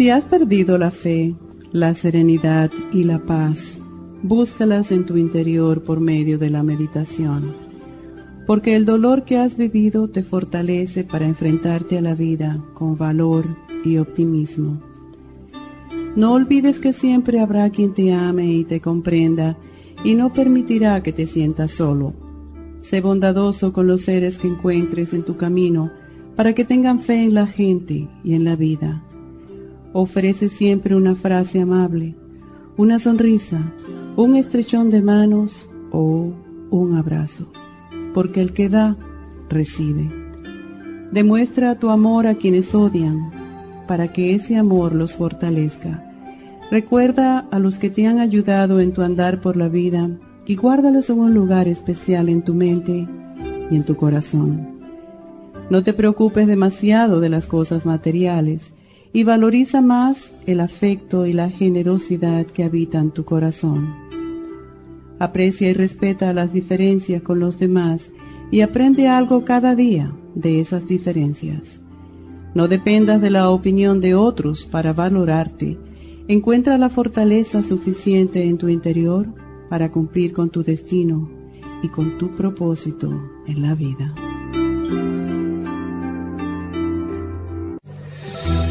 Si has perdido la fe, la serenidad y la paz, búscalas en tu interior por medio de la meditación, porque el dolor que has vivido te fortalece para enfrentarte a la vida con valor y optimismo. No olvides que siempre habrá quien te ame y te comprenda y no permitirá que te sientas solo. Sé bondadoso con los seres que encuentres en tu camino para que tengan fe en la gente y en la vida. Ofrece siempre una frase amable, una sonrisa, un estrechón de manos o un abrazo, porque el que da, recibe. Demuestra tu amor a quienes odian, para que ese amor los fortalezca. Recuerda a los que te han ayudado en tu andar por la vida y guárdalos en un lugar especial en tu mente y en tu corazón. No te preocupes demasiado de las cosas materiales y valoriza más el afecto y la generosidad que habitan tu corazón. Aprecia y respeta las diferencias con los demás y aprende algo cada día de esas diferencias. No dependas de la opinión de otros para valorarte. Encuentra la fortaleza suficiente en tu interior para cumplir con tu destino y con tu propósito en la vida.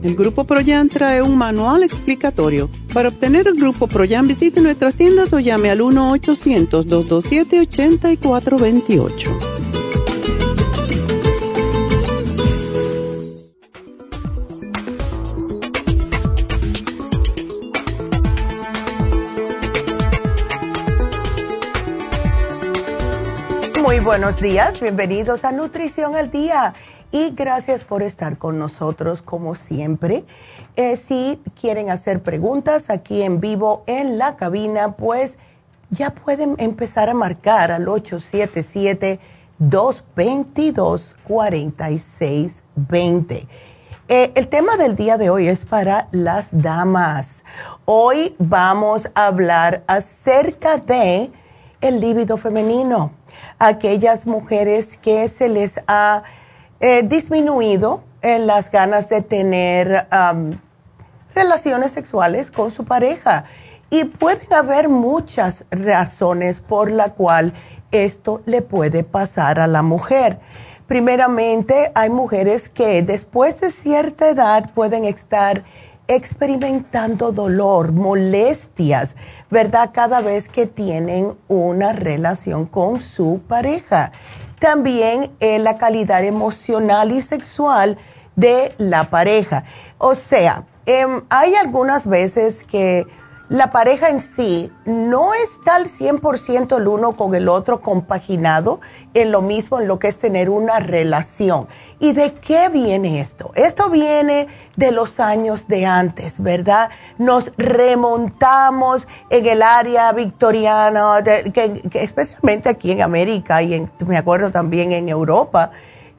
El Grupo Proyan trae un manual explicatorio. Para obtener el Grupo Proyan visite nuestras tiendas o llame al 1-800-227-8428. Muy buenos días, bienvenidos a Nutrición al Día y gracias por estar con nosotros como siempre. Eh, si quieren hacer preguntas aquí en vivo en la cabina, pues ya pueden empezar a marcar al 877-222-4620. Eh, el tema del día de hoy es para las damas. Hoy vamos a hablar acerca de el líbido femenino, aquellas mujeres que se les ha eh, disminuido en las ganas de tener relaciones sexuales con su pareja. Y pueden haber muchas razones por la cual esto le puede pasar a la mujer. Primeramente, hay mujeres que después de cierta edad pueden estar experimentando dolor, molestias, ¿verdad? Cada vez que tienen una relación con su pareja. También la calidad emocional y sexual de la pareja. O sea, em, hay algunas veces que la pareja en sí no está al 100% el uno con el otro compaginado en lo mismo, en lo que es tener una relación. ¿Y de qué viene esto? Esto viene de los años de antes, ¿verdad? Nos remontamos en el área victoriana, que, especialmente aquí en América y me acuerdo también en Europa,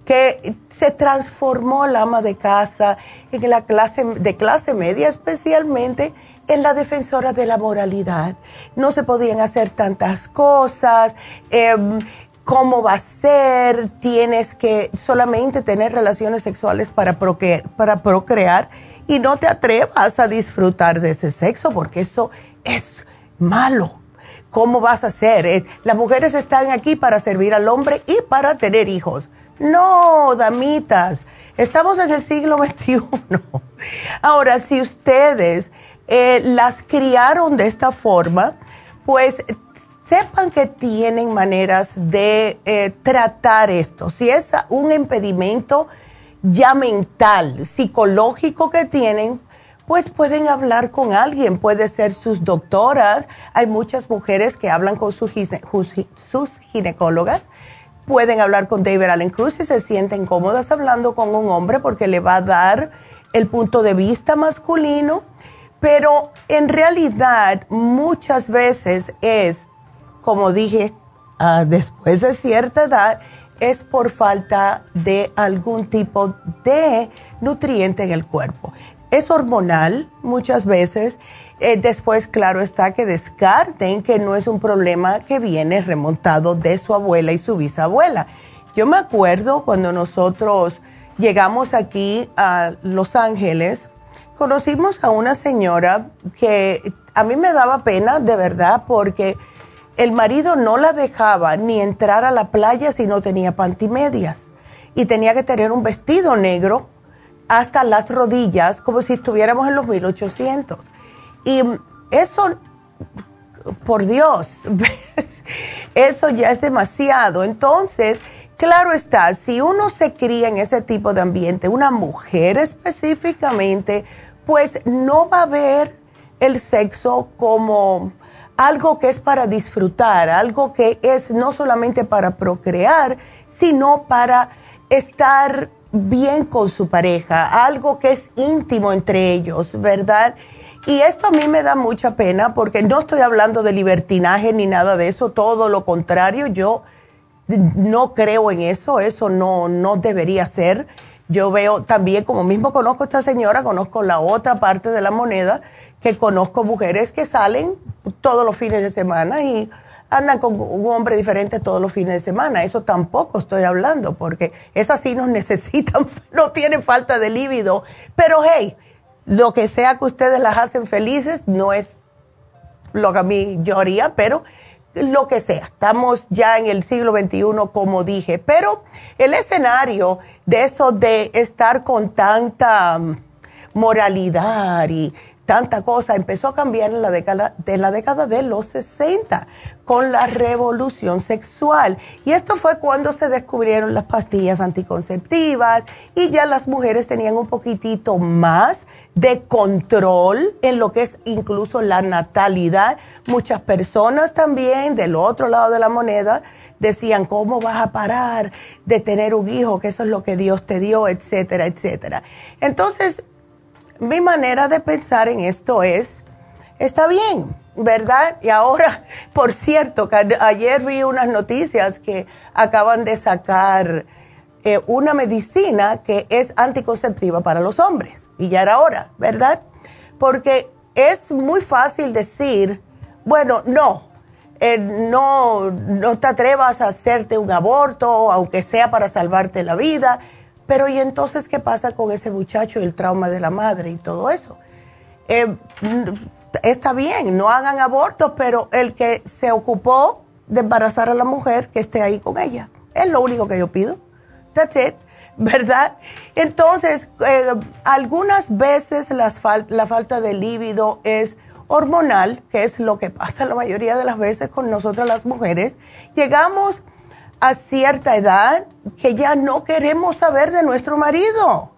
que se transformó la ama de casa en la clase de clase media especialmente en la defensora de la moralidad. No se podían hacer tantas cosas. Em, ¿Cómo va a ser? Tienes que solamente tener relaciones sexuales para procrear, para procrear y no te atrevas a disfrutar de ese sexo porque eso es malo. ¿Cómo vas a hacer? Eh, las mujeres están aquí para servir al hombre y para tener hijos. No, damitas, estamos en el siglo XXI. Ahora, si ustedes eh, las criaron de esta forma, pues sepan que tienen maneras de eh, tratar esto. Si es un impedimento ya mental, psicológico que tienen, pues pueden hablar con alguien, puede ser sus doctoras. Hay muchas mujeres que hablan con sus, sus ginecólogas. Pueden hablar con David Allen Cruz si se sienten cómodas hablando con un hombre porque le va a dar el punto de vista masculino pero en realidad muchas veces es, como dije, ah, después de cierta edad, es por falta de algún tipo de nutriente en el cuerpo. Es hormonal muchas veces. Eh, después, claro está que descarten que no es un problema que viene remontado de su abuela y su bisabuela. Yo me acuerdo cuando nosotros llegamos aquí a Los Ángeles, conocimos a una señora que a mí me daba pena, de verdad, porque el marido no la dejaba ni entrar a la playa si no tenía pantimedias. Y tenía que tener un vestido negro hasta las rodillas, como si estuviéramos en los 1800. Y eso, por Dios, eso ya es demasiado. Entonces, claro está, si uno se cría en ese tipo de ambiente, una mujer específicamente, pues no va a ver el sexo como algo que es para disfrutar, algo que es no solamente para procrear, sino para estar bien con su pareja, algo que es íntimo entre ellos, ¿verdad? Y esto a mí me da mucha pena porque no estoy hablando de libertinaje ni nada de eso, todo lo contrario, yo no creo en eso, eso no, no debería ser. Yo veo también, como mismo conozco a esta señora, conozco la otra parte de la moneda, que conozco mujeres que salen todos los fines de semana y andan con un hombre diferente todos los fines de semana. Eso tampoco estoy hablando, porque esas sí nos necesitan, no tienen falta de líbido. Pero hey, lo que sea que ustedes las hacen felices no es lo que a mí yo haría, pero lo que sea. Estamos ya en el siglo XXI, como dije, pero el escenario de eso de estar con tanta mm, moralidad y tanta cosa. Empezó a cambiar en la década de la década de los 60 con la revolución sexual. Y esto fue cuando se descubrieron las pastillas anticonceptivas y ya las mujeres tenían un poquitito más de control en lo que es incluso la natalidad. Muchas personas también del otro lado de la moneda decían cómo vas a parar de tener un hijo que eso es lo que Dios te dio etcétera etcétera entonces mi manera de pensar en esto es, está bien, ¿verdad? Y ahora, por cierto, ayer vi unas noticias que acaban de sacar eh, una medicina que es anticonceptiva para los hombres. Y ya era hora, ¿verdad? Porque es muy fácil decir, bueno, no, eh, no, no te atrevas a hacerte un aborto, aunque sea para salvarte la vida. Pero ¿y entonces qué pasa con ese muchacho y el trauma de la madre y todo eso? Eh, está bien, no hagan abortos, pero el que se ocupó de embarazar a la mujer, que esté ahí con ella. Es lo único que yo pido. That's it. ¿verdad? Entonces, eh, algunas veces la falta de líbido es hormonal, que es lo que pasa la mayoría de las veces con nosotras las mujeres. Llegamos a cierta edad que ya no queremos saber de nuestro marido.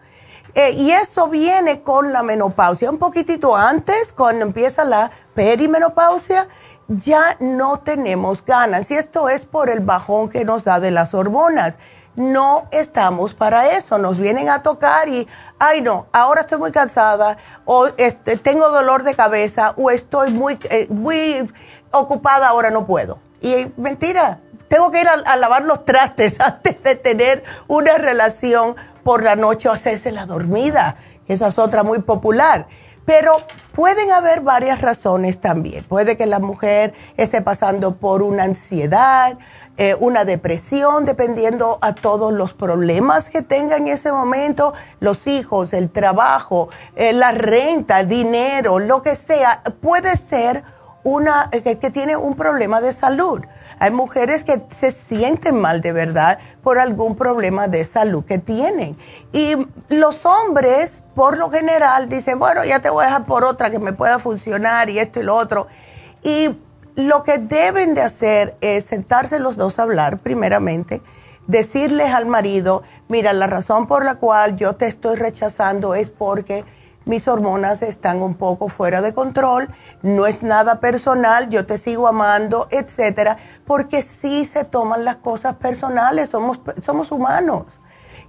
Eh, y eso viene con la menopausia. Un poquitito antes, cuando empieza la perimenopausia, ya no tenemos ganas. Y esto es por el bajón que nos da de las hormonas. No estamos para eso. Nos vienen a tocar y, ay no, ahora estoy muy cansada, o este, tengo dolor de cabeza, o estoy muy, eh, muy ocupada, ahora no puedo. Y mentira, tengo que ir a, lavar los trastes antes de tener una relación por la noche o hacerse la dormida, que esa es otra muy popular. Pero pueden haber varias razones también. Puede que la mujer esté pasando por una ansiedad, eh, una depresión, dependiendo a todos los problemas que tenga en ese momento, los hijos, el trabajo, eh, la renta, el dinero, lo que sea. Puede ser una eh, que tiene un problema de salud. Hay mujeres que se sienten mal de verdad por algún problema de salud que tienen. Y los hombres, por lo general, dicen, bueno, ya te voy a dejar por otra que me pueda funcionar y esto y lo otro. Y lo que deben de hacer es sentarse los dos a hablar, primeramente, decirles al marido, mira, la razón por la cual yo te estoy rechazando es porque mis hormonas están un poco fuera de control, no es nada personal, yo te sigo amando, etcétera, porque sí se toman las cosas personales, somos, somos humanos.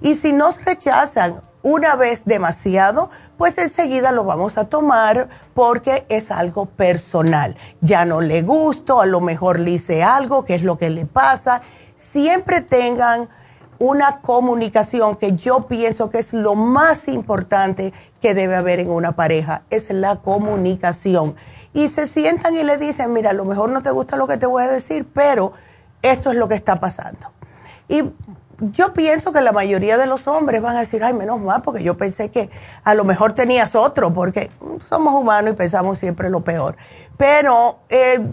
Y si nos rechazan una vez demasiado, pues enseguida lo vamos a tomar porque es algo personal. Ya no le gusto, a lo mejor le hice algo, qué es lo que le pasa. Siempre tengan una comunicación que yo pienso que es lo más importante que debe haber en una pareja, es la comunicación. Y se sientan y le dicen, mira, a lo mejor no te gusta lo que te voy a decir, pero esto es lo que está pasando. Y yo pienso que la mayoría de los hombres van a decir, ay, menos mal, porque yo pensé que a lo mejor tenías otro, porque somos humanos y pensamos siempre lo peor. Pero eh,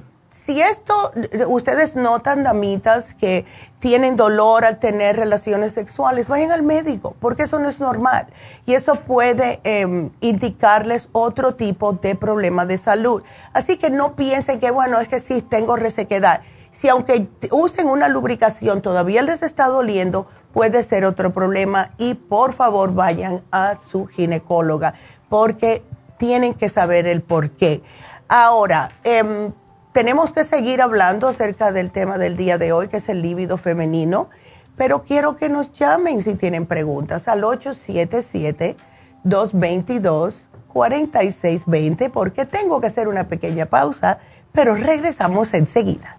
si esto, ustedes notan, damitas, que tienen dolor al tener relaciones sexuales, vayan al médico, porque eso no es normal. Y eso puede em, indicarles otro tipo de problema de salud. Así que no piensen que, bueno, es que sí, tengo resequedad. Si aunque usen una lubricación todavía les está doliendo, puede ser otro problema. Y por favor vayan a su ginecóloga, porque tienen que saber el por qué. Ahora, eh, tenemos que seguir hablando acerca del tema del día de hoy, que es el líbido femenino, pero quiero que nos llamen si tienen preguntas al 877-222-4620, porque tengo que hacer una pequeña pausa, pero regresamos enseguida.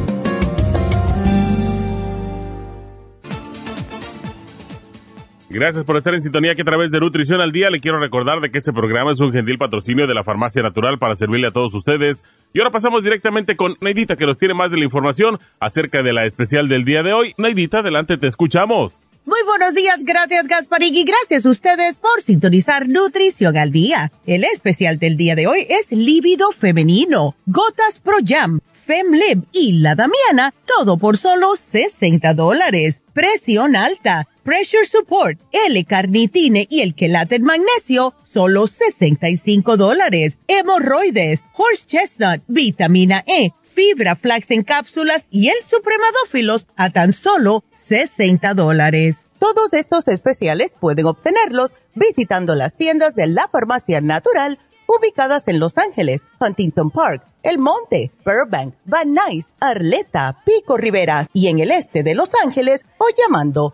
Gracias por estar en sintonía que a través de Nutrición al Día le quiero recordar de que este programa es un gentil patrocinio de la Farmacia Natural para servirle a todos ustedes. Y ahora pasamos directamente con Neidita que nos tiene más de la información acerca de la especial del día de hoy. Neidita, adelante, te escuchamos. Muy buenos días, gracias Gasparín y gracias a ustedes por sintonizar Nutrición al Día. El especial del día de hoy es Líbido Femenino, Gotas Pro Jam, FemLib y La Damiana, todo por solo 60 dólares. Presión alta Pressure Support, L-Carnitine y el quelate en magnesio, solo 65 dólares. Hemorroides, Horse Chestnut, Vitamina E, Fibra Flax en cápsulas y el Supremadófilos a tan solo 60 dólares. Todos estos especiales pueden obtenerlos visitando las tiendas de la Farmacia Natural ubicadas en Los Ángeles, Huntington Park, El Monte, Burbank, Van Nuys, Arleta, Pico Rivera y en el este de Los Ángeles o llamando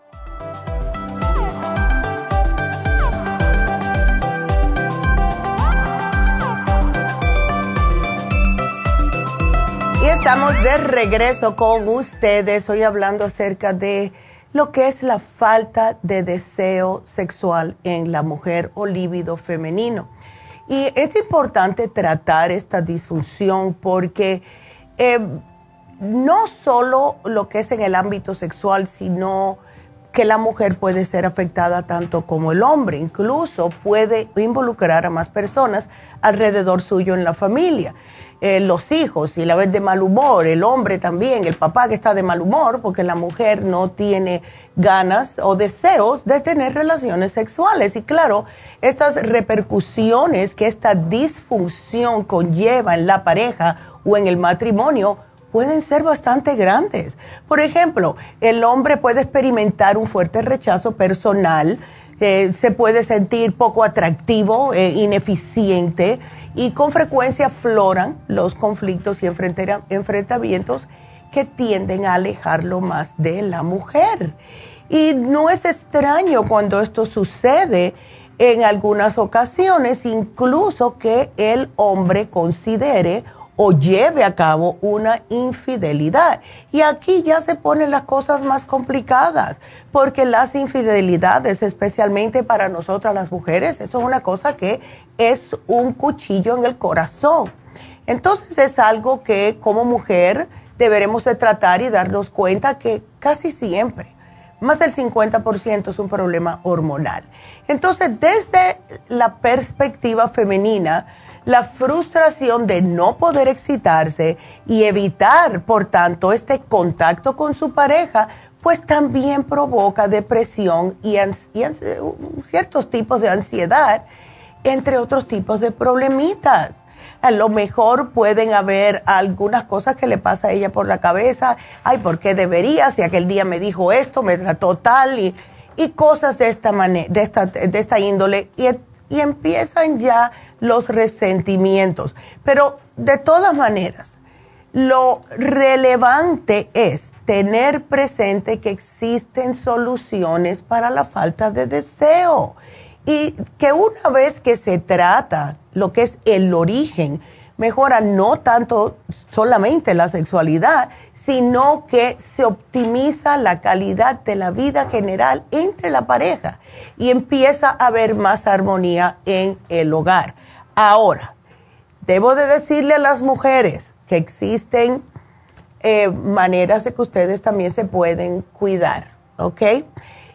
Estamos de regreso con ustedes hoy hablando acerca de lo que es la falta de deseo sexual en la mujer o líbido femenino. Y es importante tratar esta disfunción porque eh, no solo lo que es en el ámbito sexual, sino que la mujer puede ser afectada tanto como el hombre, incluso puede involucrar a más personas alrededor suyo en la familia. Eh, los hijos, y la vez de mal humor, el hombre también, el papá que está de mal humor porque la mujer no tiene ganas o deseos de tener relaciones sexuales. Y claro, estas repercusiones que esta disfunción conlleva en la pareja o en el matrimonio, pueden ser bastante grandes. Por ejemplo, el hombre puede experimentar un fuerte rechazo personal, eh, se puede sentir poco atractivo, eh, ineficiente y con frecuencia floran los conflictos y enfrentamientos que tienden a alejarlo más de la mujer. Y no es extraño cuando esto sucede en algunas ocasiones, incluso que el hombre considere o lleve a cabo una infidelidad. Y aquí ya se ponen las cosas más complicadas, porque las infidelidades, especialmente para nosotras las mujeres, eso es una cosa que es un cuchillo en el corazón. Entonces es algo que como mujer deberemos de tratar y darnos cuenta que casi siempre, más del 50% es un problema hormonal. Entonces, desde la perspectiva femenina, la frustración de no poder excitarse y evitar, por tanto, este contacto con su pareja, pues también provoca depresión y, ciertos tipos de ansiedad, entre otros tipos de problemitas. A lo mejor pueden haber algunas cosas que le pasa a ella por la cabeza. Ay, ¿por qué debería? Si aquel día me dijo esto, me trató tal y, y cosas de esta, de esta, de esta índole. Y y empiezan ya los resentimientos. Pero de todas maneras, lo relevante es tener presente que existen soluciones para la falta de deseo y que una vez que se trata lo que es el origen, mejora no tanto solamente la sexualidad, sino que se optimiza la calidad de la vida general entre la pareja y empieza a haber más armonía en el hogar. Ahora, debo de decirle a las mujeres que existen eh, maneras de que ustedes también se pueden cuidar, ¿ok?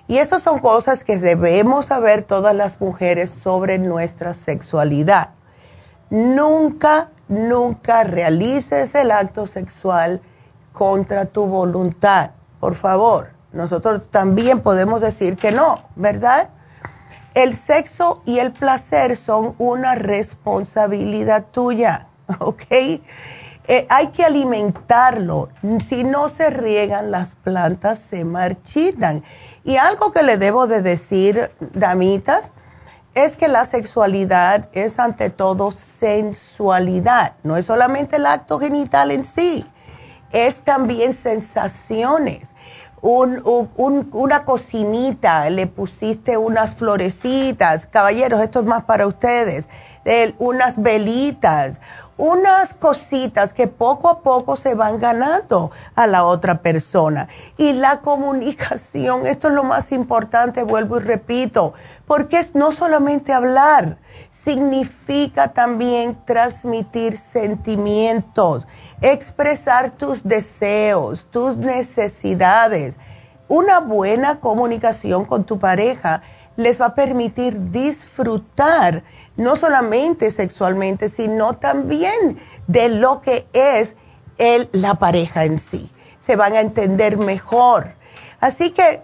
Y esas son cosas que debemos saber todas las mujeres sobre nuestra sexualidad. Nunca nunca realices el acto sexual contra tu voluntad. Por favor, nosotros también podemos decir que no, ¿verdad? El sexo y el placer son una responsabilidad tuya, ¿ok? Eh, hay que alimentarlo. Si no se riegan, las plantas se marchitan. Y algo que le debo de decir, damitas, es que la sexualidad es ante todo sensualidad, no es solamente el acto genital en sí, es también sensaciones. una cocinita, le pusiste unas florecitas, caballeros, esto es más para ustedes, unas velitas, unas cositas que poco a poco se van ganando a la otra persona. Y la comunicación, esto es lo más importante, vuelvo y repito, porque es no solamente hablar, significa también transmitir sentimientos, expresar tus deseos, tus necesidades. Una buena comunicación con tu pareja les va a permitir disfrutar no solamente sexualmente, sino también de lo que es el, la pareja en sí. Se van a entender mejor. Así que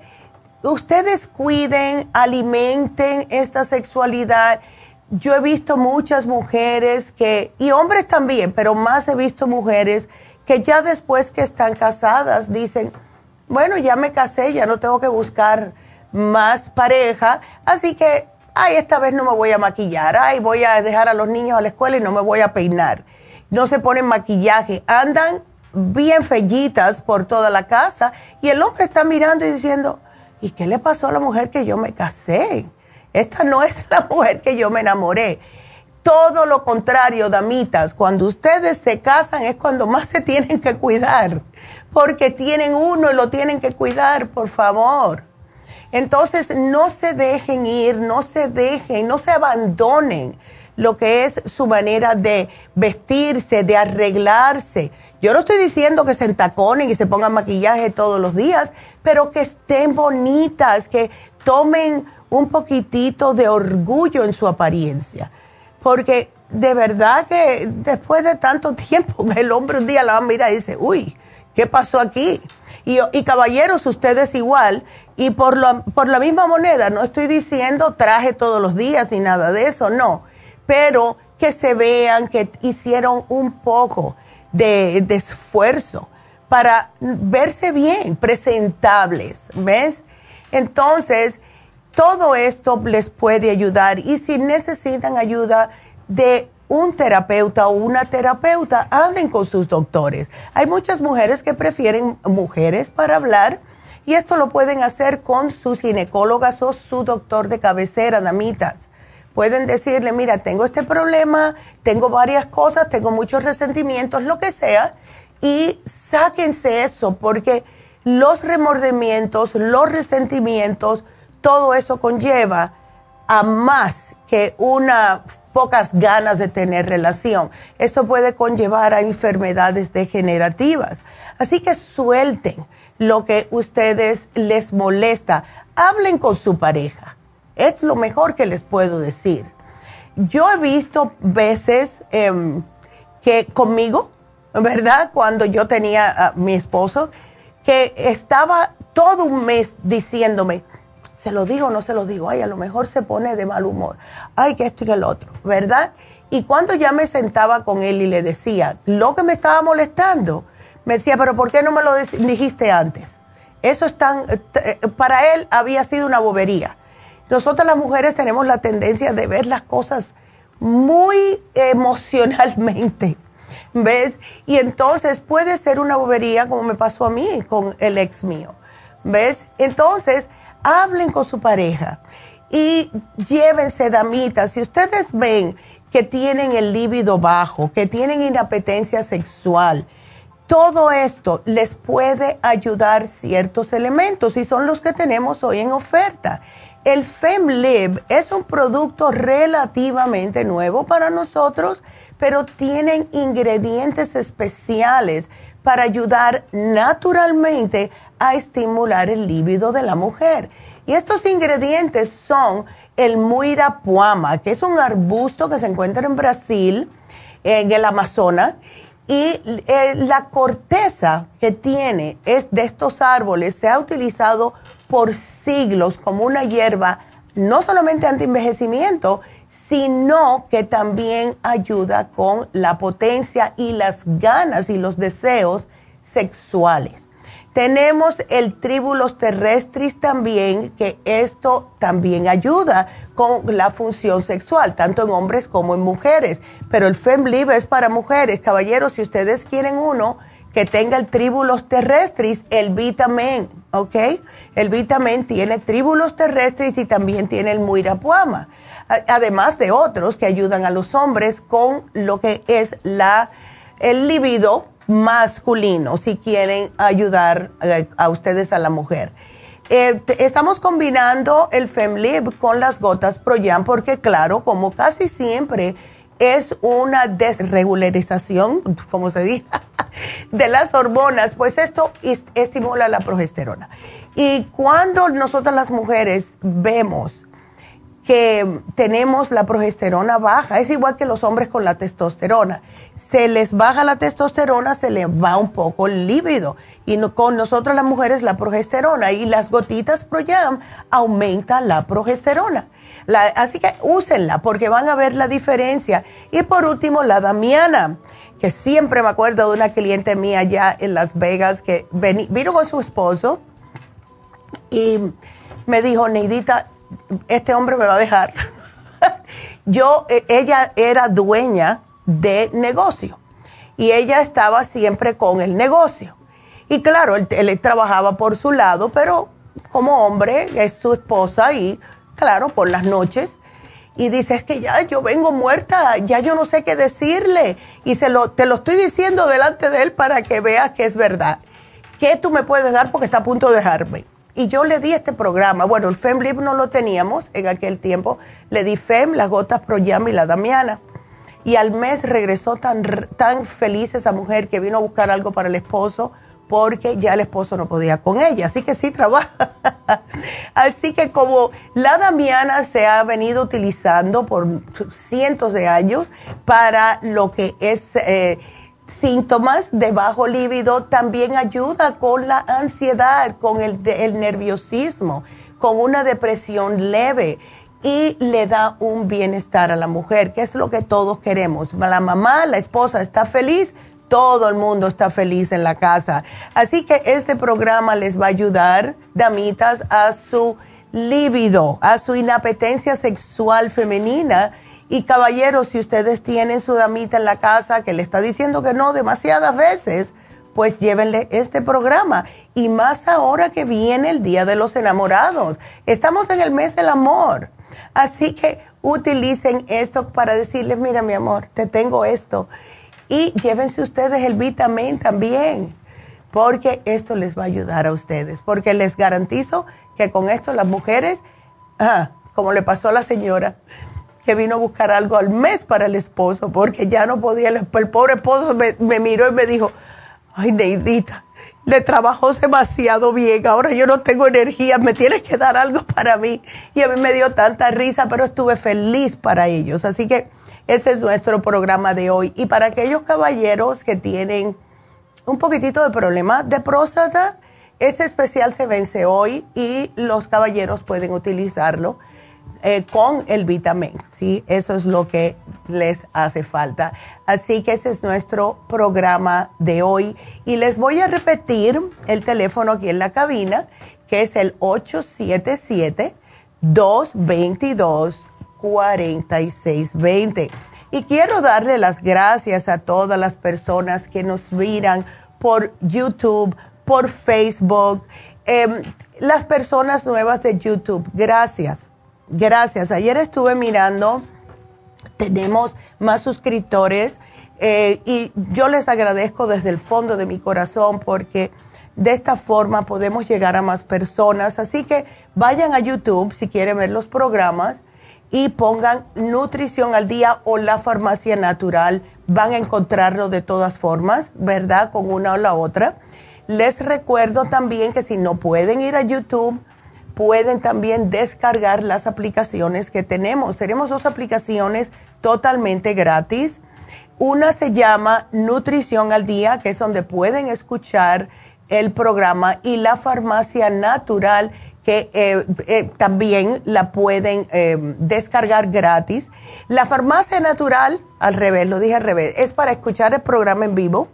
ustedes cuiden, alimenten esta sexualidad. Yo he visto muchas mujeres que, y hombres también, pero más he visto mujeres que ya después que están casadas dicen, bueno, ya me casé, ya no tengo que buscar más pareja, así que, ay, esta vez no me voy a maquillar, ay, voy a dejar a los niños a la escuela y no me voy a peinar. No se ponen maquillaje, andan bien fellitas por toda la casa y el hombre está mirando y diciendo, ¿y qué le pasó a la mujer que yo me casé? Esta no es la mujer que yo me enamoré. Todo lo contrario, damitas, cuando ustedes se casan es cuando más se tienen que cuidar, porque tienen uno y lo tienen que cuidar, por favor. Entonces, no se dejen ir, no se dejen, no se abandonen lo que es su manera de vestirse, de arreglarse. Yo no estoy diciendo que se entaconen y se pongan maquillaje todos los días, pero que estén bonitas, que tomen un poquitito de orgullo en su apariencia. Porque de verdad que después de tanto tiempo, el hombre un día la va a mirar y dice, uy, ¿qué pasó aquí? Y, caballeros, ustedes igual, y por, por la misma moneda, no estoy diciendo traje todos los días ni nada de eso, no, pero que se vean que hicieron un poco de, de esfuerzo para verse bien, presentables, ¿ves? Entonces, todo esto les puede ayudar y si necesitan ayuda de un terapeuta o una terapeuta, hablen con sus doctores. Hay muchas mujeres que prefieren mujeres para hablar y esto lo pueden hacer con sus ginecólogas o su doctor de cabecera, damitas. Pueden decirle, mira, tengo este problema, tengo varias cosas, tengo muchos resentimientos, lo que sea, y sáquense eso, porque los remordimientos, los resentimientos, todo eso conlleva a más que una pocas ganas de tener relación. Esto puede conllevar a enfermedades degenerativas. Así que suelten lo que ustedes les molesta. Hablen con su pareja. Es lo mejor que les puedo decir. Yo he visto veces em, que conmigo, ¿verdad? Cuando yo tenía a mi esposo, que estaba todo un mes diciéndome, se lo digo o no se lo digo, ay, a lo mejor se pone de mal humor, ay, que esto y que el otro, ¿verdad? Y cuando ya me sentaba con él y le decía lo que me estaba molestando, me decía, pero ¿por qué no me lo dijiste antes? Eso es tan, eh, para él había sido una bobería. Nosotras las mujeres tenemos la tendencia de ver las cosas muy emocionalmente, ¿ves? Y entonces puede ser una bobería como me pasó a mí con el ex mío, ¿ves? Entonces, hablen con su pareja y llévense damitas. Si ustedes ven que tienen el líbido bajo, que tienen inapetencia sexual, todo esto les puede ayudar ciertos elementos y son los que tenemos hoy en oferta. El FemLib es un producto relativamente nuevo para nosotros, pero tienen ingredientes especiales para ayudar naturalmente a estimular el líbido de la mujer. Y estos ingredientes son el muirapuama, que es un arbusto que se encuentra en Brasil, en el Amazonas, y eh, la corteza que tiene es de estos árboles se ha utilizado por siglos como una hierba no solamente anti-envejecimiento, sino que también ayuda con la potencia y las ganas y los deseos sexuales. Tenemos el tríbulos terrestris también, que esto también ayuda con la función sexual, tanto en hombres como en mujeres. Pero el FemLib es para mujeres. Caballeros, si ustedes quieren uno que tenga el tríbulos terrestris, el Vitamin ¿ok? El vitamin tiene tríbulos terrestres y también tiene el muirapuama, además de otros que ayudan a los hombres con lo que es la, el libido masculino, si quieren ayudar eh, a ustedes a la mujer. Eh, estamos combinando el FemLib con las gotas ProYam porque claro, como casi siempre es una desregularización, como se dice, de las hormonas, pues esto estimula la progesterona. Y cuando nosotras las mujeres vemos que tenemos la progesterona baja, es igual que los hombres con la testosterona. Se les baja la testosterona, se les va un poco el líbido. Y con nosotras las mujeres la progesterona y las gotitas ProYam aumentan la progesterona. Así que úsenla porque van a ver la diferencia. Y por último, la damiana, que siempre me acuerdo de una cliente mía allá en Las Vegas que vino con su esposo y me dijo, Neidita, este hombre me va a dejar. Yo, e, ella era dueña de negocio y ella estaba siempre con el negocio. Y claro, él, él, trabajaba por su lado, pero como hombre es su esposa y claro, por las noches. Y dice, es que ya yo vengo muerta, ya yo no sé qué decirle. Y se lo, te lo estoy diciendo delante de él para que veas que es verdad. ¿Qué tú me puedes dar porque está a punto de dejarme? Y yo le di este programa. Bueno, el FemLib no lo teníamos en aquel tiempo. Le di Fem, las gotas Proyam y la Damiana. Y al mes regresó tan, tan feliz esa mujer que vino a buscar algo para el esposo porque ya el esposo no podía con ella. Así que sí trabaja. Así que como la Damiana se ha venido utilizando por cientos de años para lo que es... Eh, síntomas de bajo líbido también ayuda con la ansiedad, con el, el nerviosismo, con una depresión leve y le da un bienestar a la mujer, que es lo que todos queremos. La mamá, la esposa está feliz, todo el mundo está feliz en la casa. Así que este programa les va a ayudar, damitas, a su líbido, a su inapetencia sexual femenina y caballeros, si ustedes tienen su damita en la casa que le está diciendo que no demasiadas veces, pues llévenle este programa. Y más ahora que viene el Día de los Enamorados. Estamos en el mes del amor. Así que utilicen esto para decirles, mira mi amor, te tengo esto. Y llévense ustedes el vitamin también, porque esto les va a ayudar a ustedes. Porque les garantizo que con esto las mujeres, ah, como le pasó a la señora, que vino a buscar algo al mes para el esposo, porque ya no podía, el, pobre esposo me, miró y me dijo, ay Neidita, le trabajó demasiado bien, ahora yo no tengo energía, me tienes que dar algo para mí. Y a mí me dio tanta risa, pero estuve feliz para ellos. Así que ese es nuestro programa de hoy. Y para aquellos caballeros que tienen un poquitito de problema de próstata, ese especial se vence hoy y los caballeros pueden utilizarlo eh, con el vitamin, ¿sí? Eso es lo que les hace falta. Así que ese es nuestro programa de hoy. Y les voy a repetir el teléfono aquí en la cabina, que es el 877-222-4620. Y quiero darle las gracias a todas las personas que nos miran por YouTube, por Facebook, em, las personas nuevas de YouTube. Gracias Gracias. Ayer estuve mirando, tenemos más suscriptores eh, y yo les agradezco desde el fondo de mi corazón porque de esta forma podemos llegar a más personas. Así que vayan a YouTube si quieren ver los programas y pongan Nutrición al Día o la Farmacia Natural. Van a encontrarlo de todas formas, ¿verdad? Con una o la otra. Les recuerdo también que si no pueden ir a YouTube, pueden también descargar las aplicaciones que tenemos. Tenemos dos aplicaciones totalmente gratis. Una se llama Nutrición al Día, que es donde pueden escuchar el programa, y la farmacia natural, que eh, eh, también la pueden eh, descargar gratis. La farmacia natural, al revés, lo dije al revés, es para escuchar el programa en vivo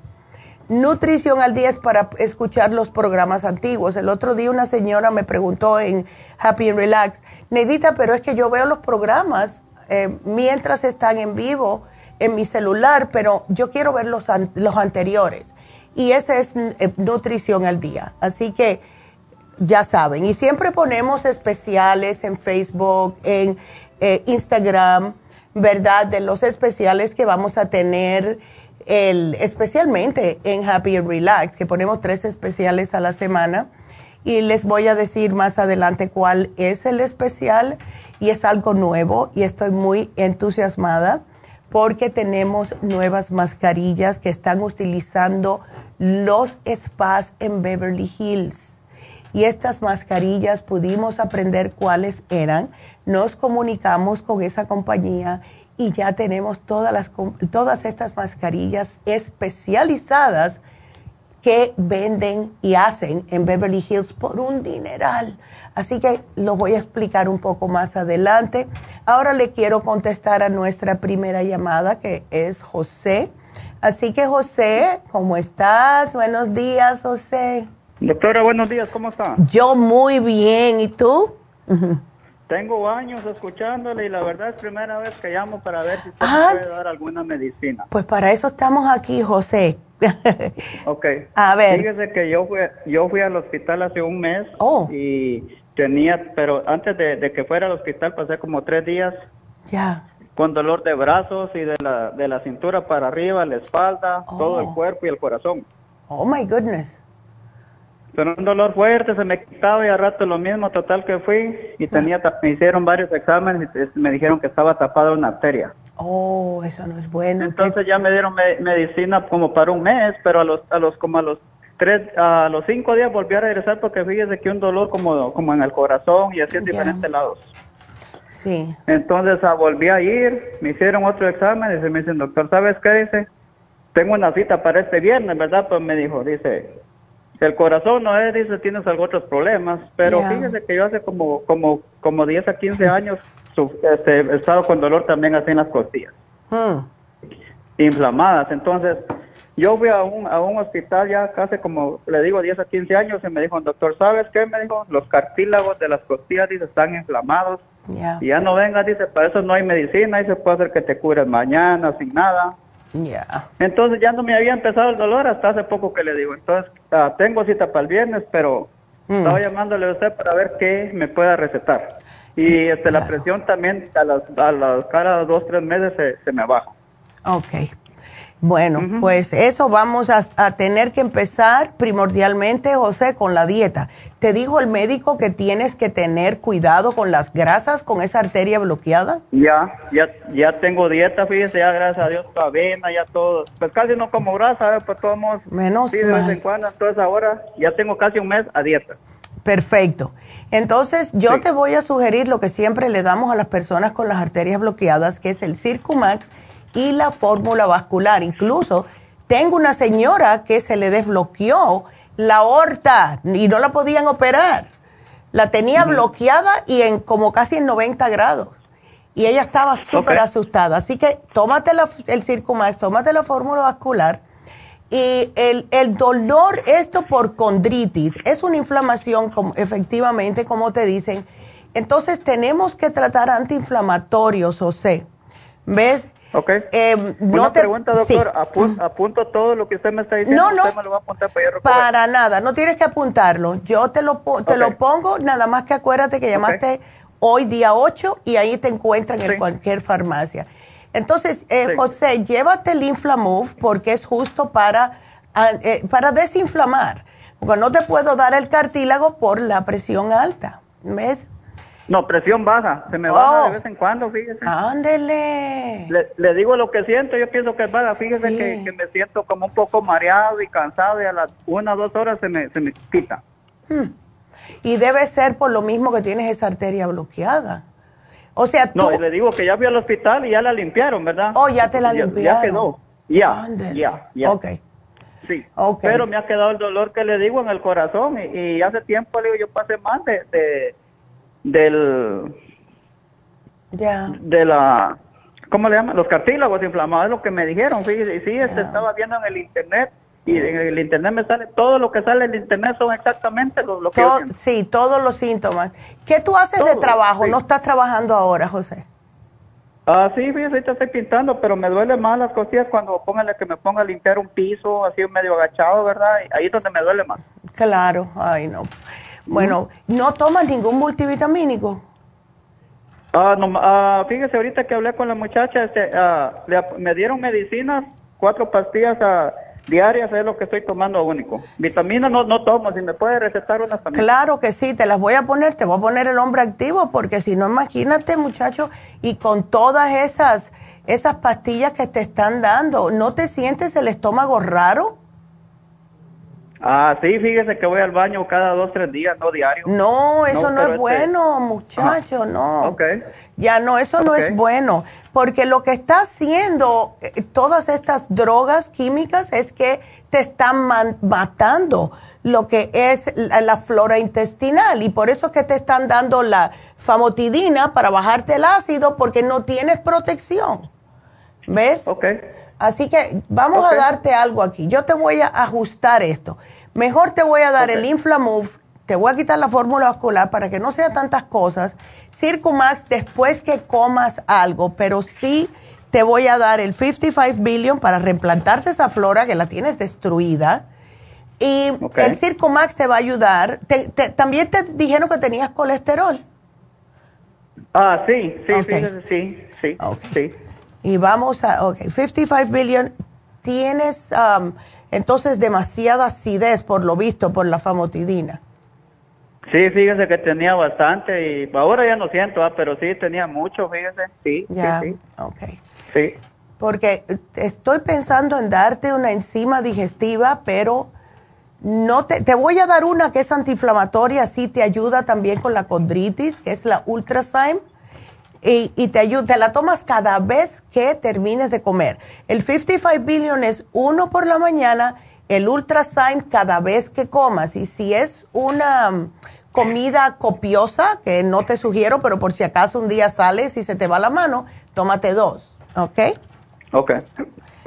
Nutrición al día es para escuchar los programas antiguos. El otro día una señora me preguntó en Happy and Relax, Nedita, pero es que yo veo los programas eh, mientras están en vivo en mi celular, pero yo quiero ver los, los anteriores. Y ese es Nutrición al día. Así que ya saben, y siempre ponemos especiales en Facebook, en eh, Instagram, ¿verdad? De los especiales que vamos a tener, especialmente en Happy and Relax, que ponemos tres especiales a la semana. Y les voy a decir más adelante cuál es el especial y es algo nuevo y estoy muy entusiasmada porque tenemos nuevas mascarillas que están utilizando los spas en Beverly Hills. Y estas mascarillas pudimos aprender cuáles eran, nos comunicamos con esa compañía y ya tenemos todas, las, todas estas mascarillas especializadas que venden y hacen en Beverly Hills por un dineral. Así que lo voy a explicar un poco más adelante. Ahora le quiero contestar a nuestra primera llamada que es José. Así que José, ¿cómo estás? Buenos días, José. Doctora, buenos días, ¿cómo está? Yo muy bien, ¿y tú? Tengo años escuchándole y la verdad es primera vez que llamo para ver si usted ah, puede dar alguna medicina. Pues para eso estamos aquí, José. ok. A ver. Fíjese que yo fui, yo fui al hospital hace un mes oh. y tenía, pero antes de, que fuera al hospital pasé como tres días. Ya. Con dolor de brazos y de la, de la cintura para arriba, la espalda, todo el oh. cuerpo y el corazón. Oh my goodness. Pero un dolor fuerte, se me quitaba y a rato lo mismo, total que fui y tenía, me hicieron varios exámenes y me dijeron que estaba tapada una arteria. Oh, eso no es bueno. Entonces ya me dieron medicina como para un mes, pero a los, a los, como a los tres, a los cinco días volví a regresar porque fíjese que un dolor como, como en el corazón y así en diferentes lados. Sí. Entonces ah, volví a ir, me hicieron otro examen y se me dicen, doctor, ¿sabes qué dice? Tengo una cita para este viernes, ¿verdad? Pues me dijo, dice, el corazón no es, dice, tienes algo otros problemas, pero fíjese que yo hace como, como, como 10 a 15 años este, he estado con dolor también así en las costillas. Hmm. Inflamadas. Entonces, yo fui a un, a un hospital ya casi como, le digo, 10 a 15 años y me dijo, doctor, ¿sabes qué? Me dijo, los cartílagos de las costillas, dice, están inflamados. Y ya no venga, dice, para eso no hay medicina, y se puede hacer que te cures mañana sin nada. Entonces ya no me había empezado el dolor hasta hace poco que le digo. Entonces, ah, tengo cita para el viernes, pero hmm. estaba llamándole a usted para ver qué me pueda recetar. Y este, la presión también a las, a las cada dos, tres meses se, se me baja. Ok. Bueno, pues eso vamos a, tener que empezar primordialmente, José, con la dieta. ¿Te dijo el médico que tienes que tener cuidado con las grasas, con esa arteria bloqueada? Ya, ya, ya tengo dieta, fíjese, ya gracias a Dios, avena, ya todo. Pues casi no como grasa, ¿eh? pues todos Menos sí, de vez en cuando, entonces ahora ya tengo casi un mes a dieta. Perfecto. Entonces, yo te voy a sugerir lo que siempre le damos a las personas con las arterias bloqueadas, que es el Circumax y la fórmula vascular. Incluso tengo una señora que se le desbloqueó la aorta y no la podían operar. La tenía bloqueada y en como casi en 90 grados. Y ella estaba súper asustada. Así que tómate el Circumax, tómate la fórmula vascular y el, el, dolor, esto por condritis, es una inflamación, como, efectivamente, como te dicen. Entonces tenemos que tratar antiinflamatorios, o sea, ¿ves? Ok. Eh, no una pregunta, doctor. ¿Apunto todo lo que usted me está diciendo? No, no. lo va a apuntar para, para nada. No tienes que apuntarlo. Yo te lo, te lo pongo, nada más que acuérdate que llamaste hoy día 8 y ahí te encuentran en cualquier farmacia. Entonces, eh, José, llévate el Inflamove porque es justo para, ah, eh, para desinflamar. Porque no te puedo dar el cartílago por la presión alta. ¿Ves? No, presión baja. Se me baja de oh. vez en cuando, fíjese. Ándele. Le, digo lo que siento. Yo pienso que es baja. Fíjese que, me siento como un poco mareado y cansado y a las una o dos horas se me, se me quita. Hmm. Y debe ser por lo mismo que tienes esa arteria bloqueada. O sea, tú... No, le digo que ya fui al hospital y ya la limpiaron, ¿verdad? Oh, ya te la limpiaron. Ya, quedó. Ya, ya, ya. Ok. Sí. Okay. Pero me ha quedado el dolor que le digo en el corazón y, hace tiempo le digo yo pasé más de, de del ya de la ¿cómo le llaman? Los cartílagos inflamados, es lo que me dijeron, y sí, este, estaba viendo en el internet y en el internet me sale, todo lo que sale en el internet son exactamente los lo que Sí, todos los síntomas. ¿Qué tú haces de trabajo? ¿No estás trabajando ahora, José? Ah, sí, fíjese, estoy pintando, pero me duele más las costillas cuando póngale que me ponga a limpiar un piso, así medio agachado, ¿verdad? Ahí es donde me duele más. Claro, ay no. Bueno, ¿no tomas ningún multivitamínico? Ah, no, ah, fíjese, ahorita que hablé con la muchacha, este, ah, le me dieron medicinas, cuatro pastillas ah, diarias, es lo que estoy tomando único. Vitaminas no, no tomo, si me puede recetar unas también. Claro que sí, te las voy a poner, te voy a poner el hombre activo, porque si no, imagínate, muchacho, y con todas esas, esas pastillas que te están dando, ¿no te sientes el estómago raro? Ah, sí, fíjese que voy al baño cada dos, tres días, no diario. No, eso no, es este- bueno, muchacho, no. Ok. Ya no, eso no es bueno, porque lo que está haciendo eh, todas estas drogas químicas es que te están matando lo que es la, la flora intestinal y por eso es que te están dando la famotidina para bajarte el ácido porque no tienes protección. ¿Ves? Ok. Así que vamos a darte algo aquí. Yo te voy a ajustar esto. Mejor te voy a dar el Inflamove, te voy a quitar la fórmula vascular para que no sea tantas cosas. Circumax después que comas algo, pero sí te voy a dar el 55 billion para reimplantarte esa flora que la tienes destruida. Y Ok. el Circumax te va a ayudar. Te- te- también te dijeron que tenías colesterol. Ah, sí, sí, sí, sí, Ok. sí. Y vamos a, ok, 55 billion. Tienes um, entonces demasiada acidez por lo visto, por la famotidina. Sí, fíjese que tenía bastante y ahora ya no siento, ah, pero sí tenía mucho, fíjese, sí, Ya, sí, ok. sí, sí. Porque eh, estoy pensando en darte una enzima digestiva, pero no te, te voy a dar una que es antiinflamatoria, sí te ayuda también con la condritis, que es la Ultrazyme. Y, y te ayuda, te la tomas cada vez que termines de comer. El 55 billion es uno por la mañana, el Ultrazyme cada vez que comas. Y si es una mm, comida copiosa, que no te sugiero, pero por si acaso un día sales y se te va la mano, tómate dos, ¿ok? Ok,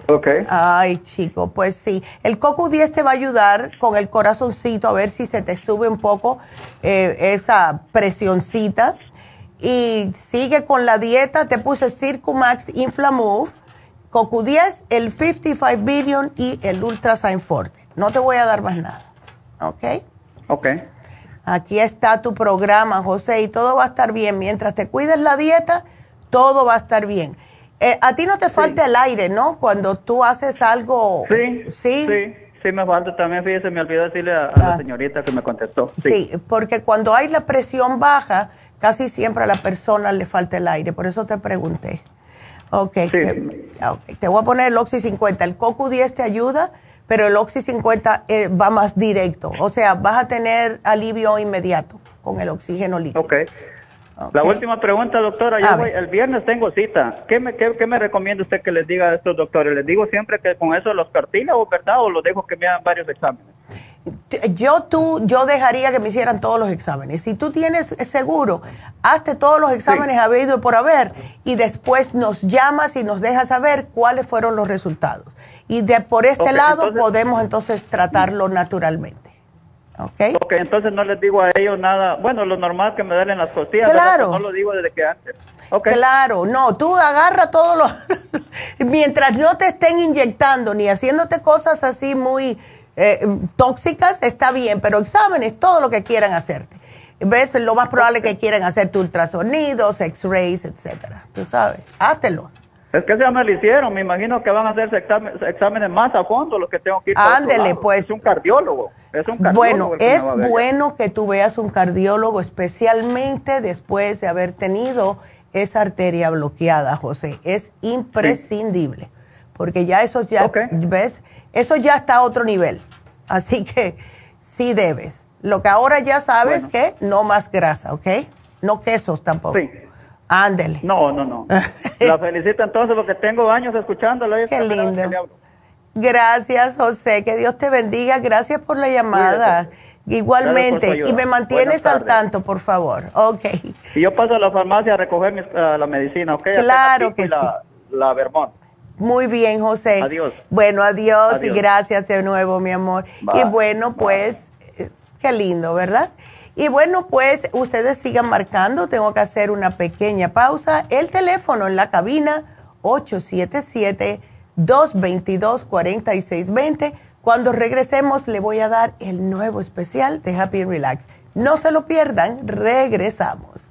ok. Ay, chico, pues sí. El Coco 10 te va a ayudar con el corazoncito a ver si se te sube un poco eh, esa presioncita. Y sigue con la dieta. Te puse Circumax Inflamove, Coco 10, el 55 Billion y el Ultrasign Forte. No te voy a dar más nada. ¿Ok? Ok, Aquí está tu programa, José, y todo va a estar bien. Mientras te cuides la dieta, todo va a estar bien. Eh, a ti no te falta el aire, ¿no? Cuando tú haces algo. sí, Sí. sí, sí me falta también, fíjese, me olvidó decirle a, a Ah. la señorita que me contestó. Sí, porque cuando hay la presión baja, casi siempre a la persona le falta el aire. Por eso te pregunté. Ok, Sí. te, ok, te voy a poner el Oxy 50. El Coco 10 te ayuda, pero el Oxy 50 eh, va más directo. O sea, vas a tener alivio inmediato con el oxígeno líquido. Ok. Ok. La última pregunta, doctora. Yo voy- el viernes tengo cita. ¿Qué me, qué, qué me recomienda usted que les diga a estos doctores? ¿Les digo siempre que con eso los cartílagos, verdad? ¿O los dejo que me hagan varios exámenes? Yo tú, yo dejaría que me hicieran todos los exámenes. Si tú tienes seguro, hazte todos los exámenes habido y por haber y después nos llamas y nos dejas saber cuáles fueron los resultados. Y de por este lado entonces- podemos entonces tratarlo naturalmente. ¿Ok? Ok, entonces no les digo a ellos nada. Bueno, lo normal que me den en las costillas. Claro. Pues no lo digo desde que antes. Ok. Claro, no, tú agarra todos los... mientras no te estén inyectando ni haciéndote cosas así muy eh, tóxicas, está bien, pero exámenes, todo lo que quieran hacerte. ¿Ves? Lo más probable es que quieran hacerte ultrasonidos, x-rays, etcétera. Tú sabes, háztelos. Es que ya me lo hicieron. Me imagino que van a hacerse exámenes, exámenes más a fondo los que tengo que ir. Ándele, pues. Es un cardiólogo. Es un cardiólogo. Bueno, que es bueno que tú veas un cardiólogo, especialmente después de haber tenido esa arteria bloqueada, José. Es imprescindible, porque ya eso ya, Ok. ¿ves? Eso ya está a otro nivel. Así que sí debes. Lo que ahora ya sabes Bueno. que no más grasa, ¿ok? No quesos tampoco. Sí. Ándele. No, no, no. La felicito entonces porque tengo años escuchándola. y es Qué lindo. Gracias, José. Que Dios te bendiga. Gracias por la llamada. Igualmente. Y me mantienes al tanto, por favor. Ok. Y yo paso a la farmacia a recoger mis- ah, la medicina, ¿ok? Claro que la, La Vermont. Muy bien, José. Adiós. Bueno, adiós, Adiós. y gracias de nuevo, mi amor. Bye. Y bueno, pues, eh, qué lindo, ¿verdad? Y bueno, pues ustedes sigan marcando, tengo que hacer una pequeña pausa. El teléfono en la cabina 877-222-4620. Cuando regresemos le voy a dar el nuevo especial de Happy and Relax. No se lo pierdan, regresamos.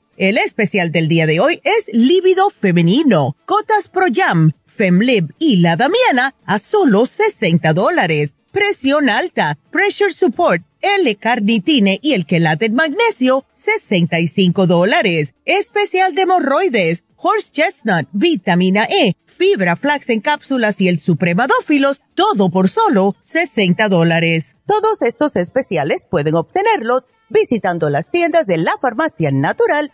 El especial del día de hoy es líbido femenino, cotas Pro Jam, Femlib y la Damiana a solo 60 dólares. Presión alta, pressure support, L-carnitine y el quelate magnesio, 65 dólares. Especial de hemorroides, horse chestnut, vitamina E, fibra flax en cápsulas y el supremadófilos, todo por solo 60 dólares. Todos estos especiales pueden obtenerlos visitando las tiendas de la farmacia natural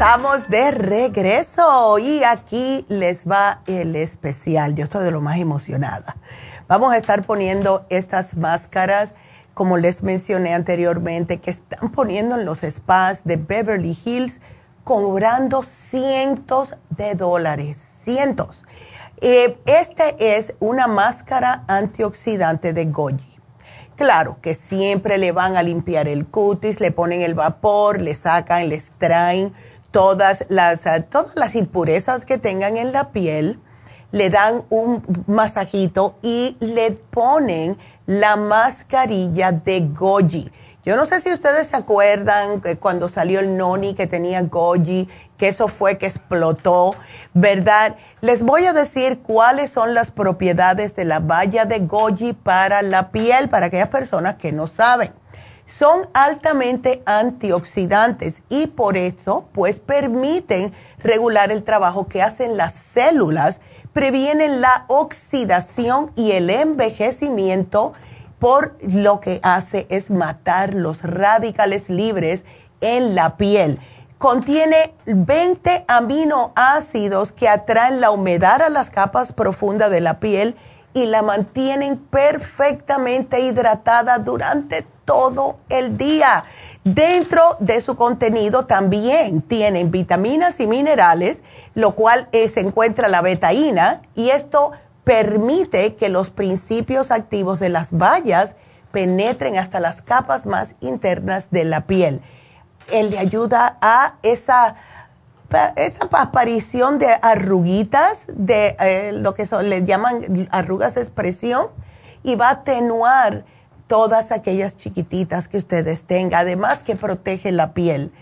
Estamos de regreso y aquí les va el especial. Yo estoy de lo más emocionada. Vamos a estar poniendo estas máscaras, como les mencioné anteriormente, que están poniendo en los spas de Beverly Hills, cobrando cientos de dólares, cientos. Eh, este es una máscara antioxidante de Goji. Claro que siempre le van a limpiar el cutis, le ponen el vapor, le sacan, le extraen todas las, eh, todas las impurezas que tengan en la piel, le dan un masajito y le ponen la mascarilla de goji. Yo no sé si ustedes se acuerdan que cuando salió el noni que tenía goji, que eso fue que explotó, ¿verdad? Les voy a decir cuáles son las propiedades de la valla de goji para la piel, para aquellas personas que no saben son altamente antioxidantes y por eso pues permiten regular el trabajo que hacen las células, previenen la oxidación y el envejecimiento por lo que hace es matar los radicales libres en la piel. Contiene 20 aminoácidos que atraen la humedad a las capas profundas de la piel y la mantienen perfectamente hidratada durante todo el día. Dentro de su contenido también tienen vitaminas y minerales, lo cual eh, se encuentra la betaína y esto permite que los principios activos de las bayas penetren hasta las capas más internas de la piel. Él le ayuda a esa, esa aparición de arruguitas, de eh, lo que son, le llaman arrugas de expresión, y va a atenuar todas aquellas chiquititas que ustedes tengan, además que protege la piel.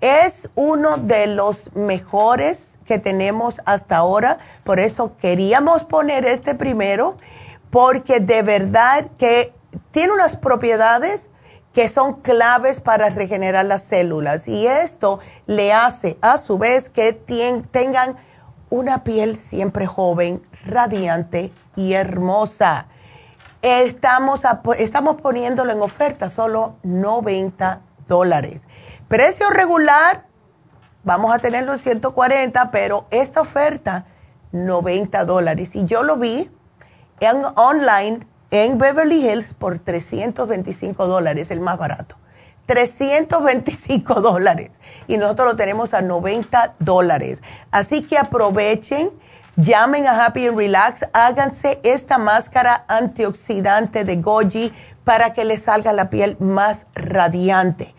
Es uno de los mejores que tenemos hasta ahora, por eso queríamos poner este primero, porque de verdad que tiene unas propiedades que son claves para regenerar las células y esto le hace a su vez que tengan una piel siempre joven, radiante y hermosa. Estamos, estamos poniéndolo en oferta, solo 90 dólares. Precio regular, vamos a tenerlo en 140, pero esta oferta, 90 dólares. Y yo lo vi en online en Beverly Hills por 325 dólares, el más barato. 325 dólares y nosotros lo tenemos a 90 dólares. Así que aprovechen, llamen a Happy and Relax, háganse esta máscara antioxidante de Goji para que les salga la piel más radiante.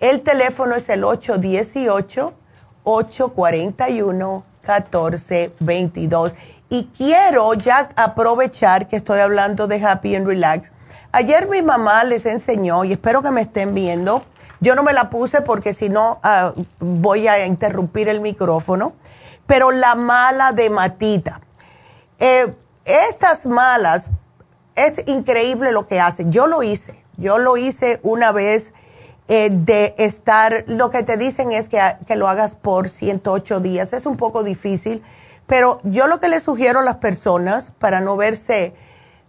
El teléfono es el 818-841-1422. Y quiero ya aprovechar que estoy hablando de Happy and Relax Ayer mi mamá les enseñó, y espero que me estén viendo, yo no me la puse porque si no ah, voy a interrumpir el micrófono, pero la mala de matita. Eh, estas malas, es increíble lo que hacen. Yo lo hice, yo lo hice una vez eh, de estar, lo que te dicen es que, que lo hagas por 108 días, es un poco difícil, pero yo lo que le sugiero a las personas para no verse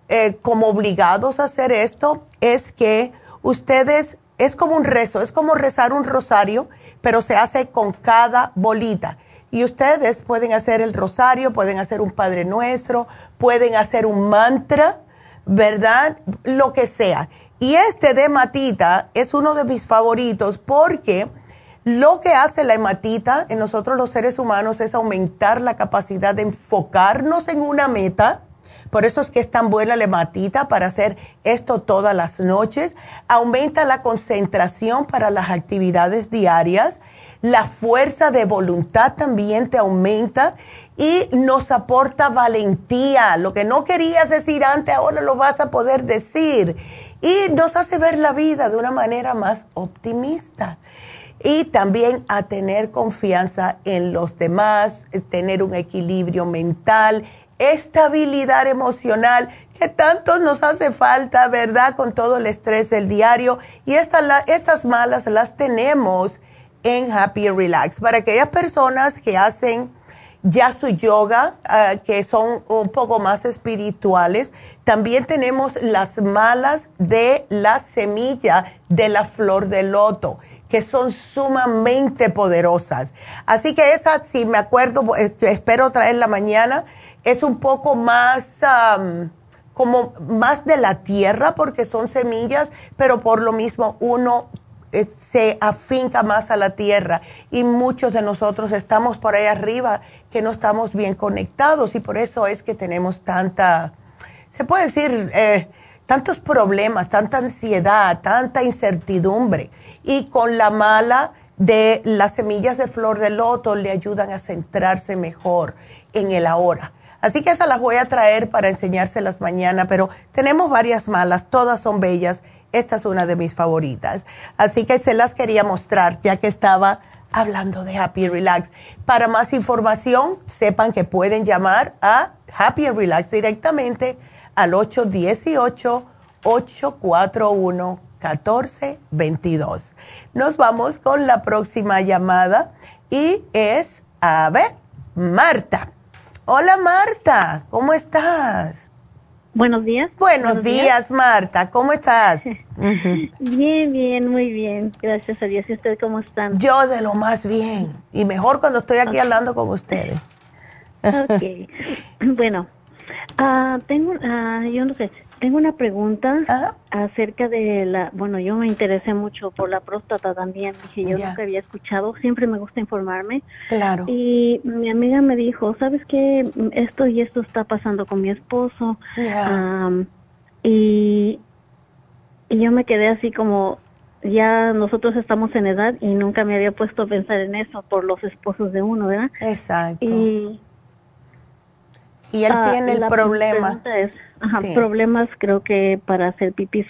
eh, como obligados a hacer esto es que ustedes, es como un rezo, es como rezar un rosario, pero se hace con cada bolita. Y ustedes pueden hacer el rosario, pueden hacer un Padre Nuestro, pueden hacer un mantra, ¿verdad? Lo que sea. Y este de hematita es uno de mis favoritos porque lo que hace la hematita en nosotros los seres humanos es aumentar la capacidad de enfocarnos en una meta por eso es que es tan buena la hematita para hacer esto todas las noches. Aumenta la concentración para las actividades diarias. La fuerza de voluntad también te aumenta y nos aporta valentía. Lo que no querías decir antes, ahora lo vas a poder decir. Y nos hace ver la vida de una manera más optimista y también a tener confianza en los demás, tener un equilibrio mental estabilidad emocional que tanto nos hace falta, ¿verdad? Con todo el estrés del diario. Y estas malas las tenemos en Happy Relax. Para aquellas personas que hacen ya su yoga, ah, que son un poco más espirituales, también tenemos las malas de la semilla de la flor de loto que son sumamente poderosas. Así que esa, si me acuerdo, eh, espero traerla mañana, es un poco más como más de la tierra porque son semillas, pero por lo mismo uno se afinca más a la tierra y muchos de nosotros estamos por ahí arriba que no estamos bien conectados y por eso es que tenemos tanta, se puede decir, eh, tantos problemas, tanta ansiedad, tanta incertidumbre y con la mala de las semillas de flor de loto le ayudan a centrarse mejor en el ahora. Así que esas las voy a traer para enseñárselas mañana, pero tenemos varias malas, todas son bellas. Esta es una de mis favoritas. Así que se las quería mostrar ya que estaba hablando de Happy Relax. Para más información, sepan que pueden llamar a Happy Relax directamente al 818-841-1422. Nos vamos con la próxima llamada y es, a ver, Marta. Hola Marta, ¿cómo estás? Buenos días. Buenos, días, Marta, ¿cómo estás? bien, bien, muy bien. Gracias a Dios. ¿Y ustedes cómo están? Yo de lo más bien. Y mejor cuando estoy aquí hablando con ustedes. ok. bueno, uh, tengo, uh, yo no sé, tengo una pregunta acerca de la, bueno, yo me interesé mucho por la próstata también, dije, yo nunca había escuchado, siempre me gusta informarme. Claro. Y mi amiga me dijo, ¿sabes qué? Esto y esto está pasando con mi esposo. y, y yo me quedé así como, ya nosotros estamos en edad y nunca me había puesto a pensar en eso por los esposos de uno, ¿verdad? Exacto. Y, y él ah, tiene el problema. Es, Ajá, problemas creo que para hacer pipí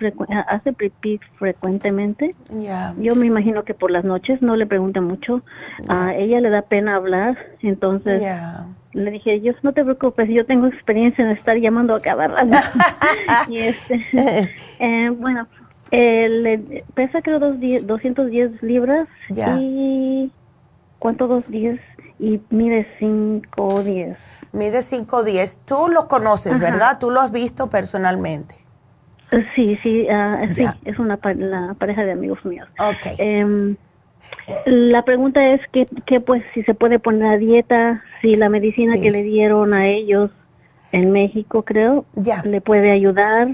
hace pipí frecuentemente. Yo me imagino que por las noches no le pregunta mucho. A ella le da pena hablar, entonces le dije, yo no te preocupes, yo tengo experiencia en estar llamando a cada rato. y este, eh, bueno, eh, pesa creo dos 210 libras y ¿cuánto dos días? Y mide 5 o 10 mide 5'10". Tú lo conoces, ¿verdad? Tú lo has visto personalmente. Sí, sí, ah, sí, es una la pareja de amigos míos. Ok. Em, la pregunta es que, que, pues, si se puede poner a dieta, si la medicina que le dieron a ellos en México, creo, ya. le puede ayudar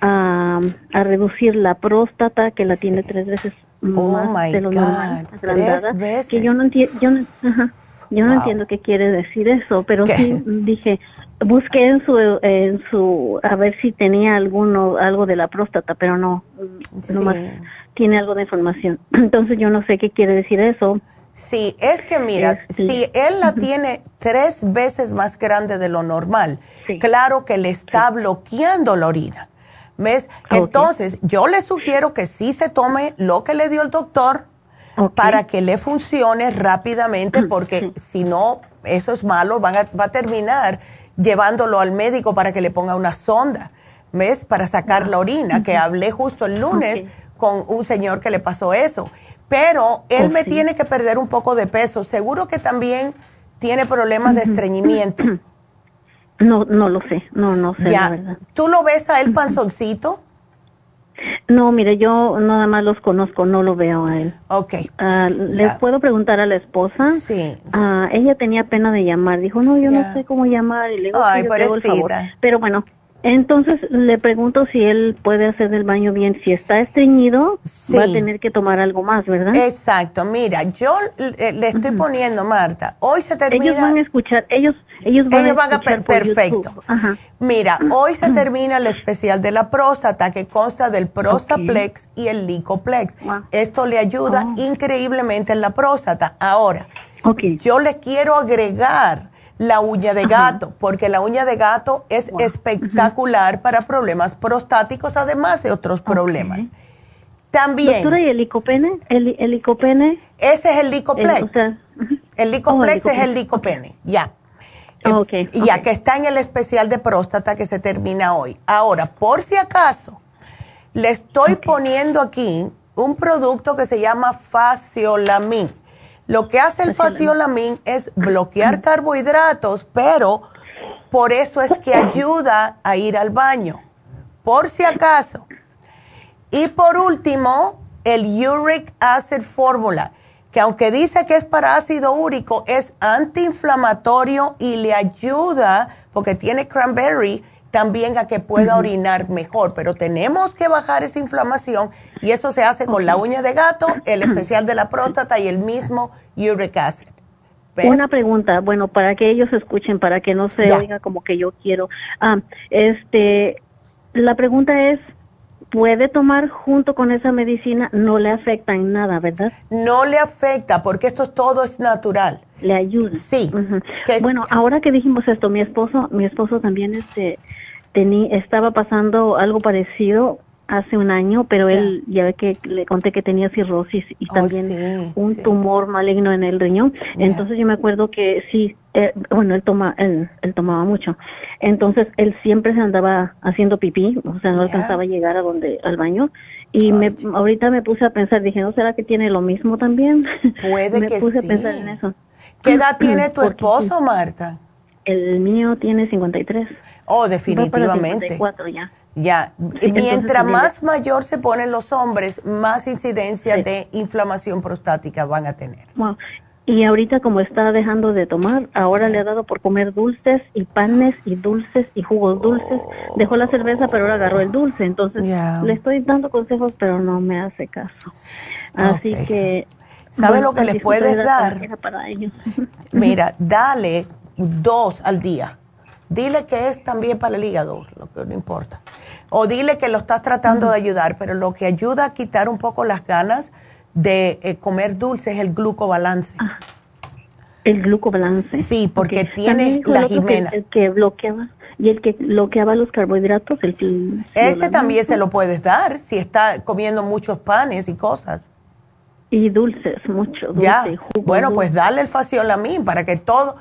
a, a reducir la próstata, que la tiene tres veces Oh más my de lo God, normal, agrandada, tres veces. que yo no entiendo, yo no, ajá, yo no Wow. entiendo qué quiere decir eso, pero ¿Qué? sí dije, busqué en su, en su, a ver si tenía alguno, algo de la próstata, pero no, Sí. nomás tiene algo de información. Entonces yo no sé qué quiere decir eso. Sí, es que mira, Este, si él la tiene tres veces más grande de lo normal, Sí. claro que le está bloqueando la orina. ¿Ves? Ok. Entonces, yo le sugiero que sí se tome lo que le dio el doctor Para que le funcione rápidamente, porque si no, eso es malo, van a- va a terminar llevándolo al médico para que le ponga una sonda, ¿ves? Para sacar la orina, que hablé justo el lunes con un señor que le pasó eso. Pero él me tiene que perder un poco de peso. Seguro que también tiene problemas de estreñimiento. No, no lo sé, no, no sé, la ya. verdad. ¿Tú lo ves a él panzoncito? No, mire, yo nada más los conozco, no lo veo a él. Ok. Ah, ¿Les puedo preguntar a la esposa? Sí. Ah, ella tenía pena de llamar. Dijo, no, yo no sé cómo llamar. Y le digo, Ay, "Sí, yo el favor". Pero bueno, entonces le pregunto si él puede hacer del baño bien. Si está estreñido, Sí. va a tener que tomar algo más, ¿verdad? Exacto. Mira, yo le, le estoy poniendo, Marta, hoy se termina... ellos van a escuchar, ellos, ellos van Ellos a van a escuchar per- por perfecto. Ajá. Mira, hoy se termina el especial de la próstata que consta del Prostaplex y el Licoplex. Wow. Esto le ayuda Oh. increíblemente en la próstata. Ahora, Ok. yo le quiero agregar la uña de gato, porque la uña de gato es Wow. espectacular para problemas prostáticos, además de otros problemas. También, Doctora, ¿y el licopene? ¿El, el licopene? ese es el El- Licoplex. o sea, ujú. El Licoplex Oh, el es el licopene, ya. Eh, ok, Ya que está en el especial de próstata que se termina hoy. Ahora, por si acaso, le estoy poniendo aquí un producto que se llama Faciolamin. Lo que hace el Faciolamin es bloquear carbohidratos, pero por eso es que ayuda a ir al baño. Por si acaso. Y por último, el Uric Acid Fórmula, que aunque dice que es para ácido úrico, es antiinflamatorio y le ayuda, porque tiene cranberry, también a que pueda orinar mejor. Pero tenemos que bajar esa inflamación y eso se hace con la uña de gato, el especial de la próstata y el mismo Uric Acid. ¿Ves? Una pregunta, bueno, para que ellos escuchen, para que no se Ya. oiga como que yo quiero. Ah, este, la pregunta es, ¿puede tomar junto con esa medicina? No le afecta en nada, ¿verdad? No le afecta porque esto todo es natural. Le ayuda. Sí. Es- Bueno, ahora que dijimos esto, mi esposo, mi esposo también este, tení- estaba pasando algo parecido hace un año, pero él, ya ve que le conté que tenía cirrosis y Oh, también sí, un sí. tumor maligno en el riñón. Entonces yo me acuerdo que sí, eh, bueno, él, toma, él, él tomaba mucho. Entonces él siempre se andaba haciendo pipí, o sea, no alcanzaba a llegar a donde, al baño. Y me, ahorita me puse a pensar, dije, ¿no será que tiene lo mismo también? Puede me que puse sí. a pensar en eso. ¿Qué edad tiene tu esposo, Marta? El mío tiene 53. Oh, definitivamente. 54 ya. Ya, Sí, mientras más mayor se ponen los hombres, más incidencia Sí. de inflamación prostática van a tener. Wow. Y ahorita como está dejando de tomar, ahora le ha dado por comer dulces y panes y dulces y jugos dulces. Dejó la cerveza, pero ahora agarró el dulce. Entonces le estoy dando consejos, pero no me hace caso. Así que... ¿Sabe lo que les puedes dar? para- ellos. Mira, dale dos al día. Dile que es también para el hígado, lo que no importa. O dile que lo estás tratando de ayudar, pero lo que ayuda a quitar un poco las ganas de eh, comer dulce es el glucobalance. Ah, El glucobalance. Sí, porque tiene la el otro que- Jimena. el que bloqueaba y el que bloqueaba los carbohidratos, el fil- Ese también se lo puedes dar si está comiendo muchos panes y cosas. Y dulces, mucho. Dulce, Ya, jugo bueno, dulce. pues dale el faciolamin para que todo,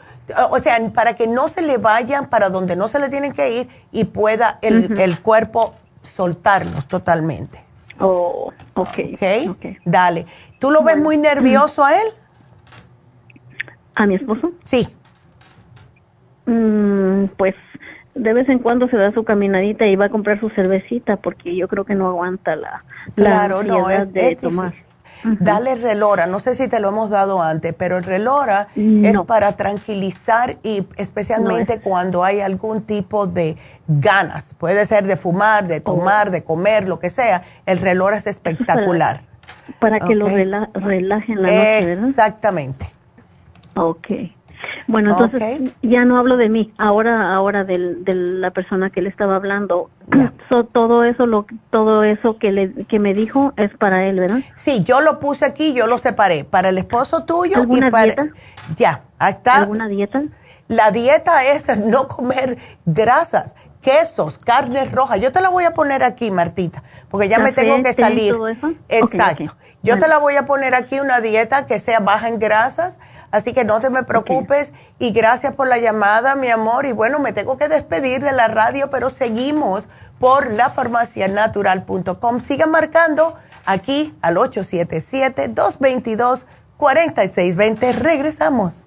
o sea, para que no se le vayan para donde no se le tienen que ir y pueda el, el cuerpo soltarlos totalmente. Oh, ok. ¿Ok? ok. Dale. ¿Tú lo ves muy nervioso a él? ¿A mi esposo? Sí. Mm, pues de vez en cuando se da su caminadita y va a comprar su cervecita porque yo creo que no aguanta la, Claro, la no, ansiedad es, de es tomar. difícil. Dale relora. No sé si te lo hemos dado antes, pero el relora es para tranquilizar y especialmente cuando hay algún tipo de ganas. Puede ser de fumar, de tomar, de comer, lo que sea. El relora es espectacular. Para, que lo relajen la noche, ¿verdad? Exactamente. Ok. Bueno, entonces ya no hablo de mí, ahora ahora de la persona que le estaba hablando. todo eso lo todo eso que le que me dijo es para él, ¿verdad? Sí, yo lo puse aquí, yo lo separé para el esposo tuyo ¿Alguna y para dieta? Ya, ahí está. ¿Alguna dieta? La dieta es no comer grasas, quesos, carnes rojas. Yo te la voy a poner aquí, Martita, porque ya me tengo que salir. Exacto. Yo te la voy a poner aquí una dieta que sea baja en grasas, así que no te me preocupes y gracias por la llamada, mi amor. Y bueno, me tengo que despedir de la radio, pero seguimos por lafarmacianatural.com. Sigan marcando aquí al 877-222-4620. Regresamos.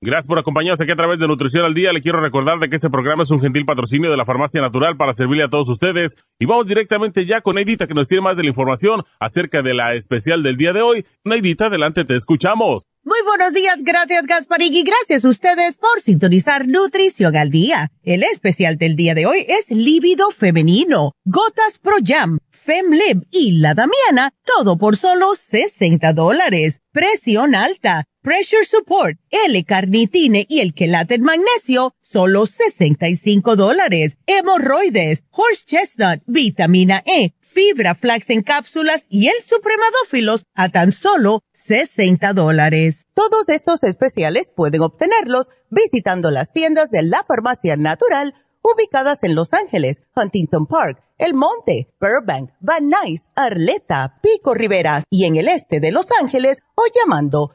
Gracias por acompañarnos aquí a través de Nutrición al Día. Le quiero recordar de que este programa es un gentil patrocinio de la Farmacia Natural para servirle a todos ustedes. Y vamos directamente ya con Neidita que nos tiene más de la información acerca de la especial del día de hoy. Neidita, adelante, te escuchamos. Muy buenos días, gracias Gasparín y gracias a ustedes por sintonizar Nutrición al Día. El especial del día de hoy es Líbido Femenino, Gotas Pro Jam, FemLib y La Damiana, todo por solo 60 dólares. Presión alta, Pressure Support, L-Carnitine y el Quelate Magnesio, solo 65 dólares. Hemorroides, Horse Chestnut, Vitamina E, Fibra Flax en cápsulas y el Supremadófilos a tan solo 60 dólares. Todos estos especiales pueden obtenerlos visitando las tiendas de la Farmacia Natural ubicadas en Los Ángeles, Huntington Park, El Monte, Burbank, Van Nuys, Arleta, Pico Rivera y en el este de Los Ángeles o llamando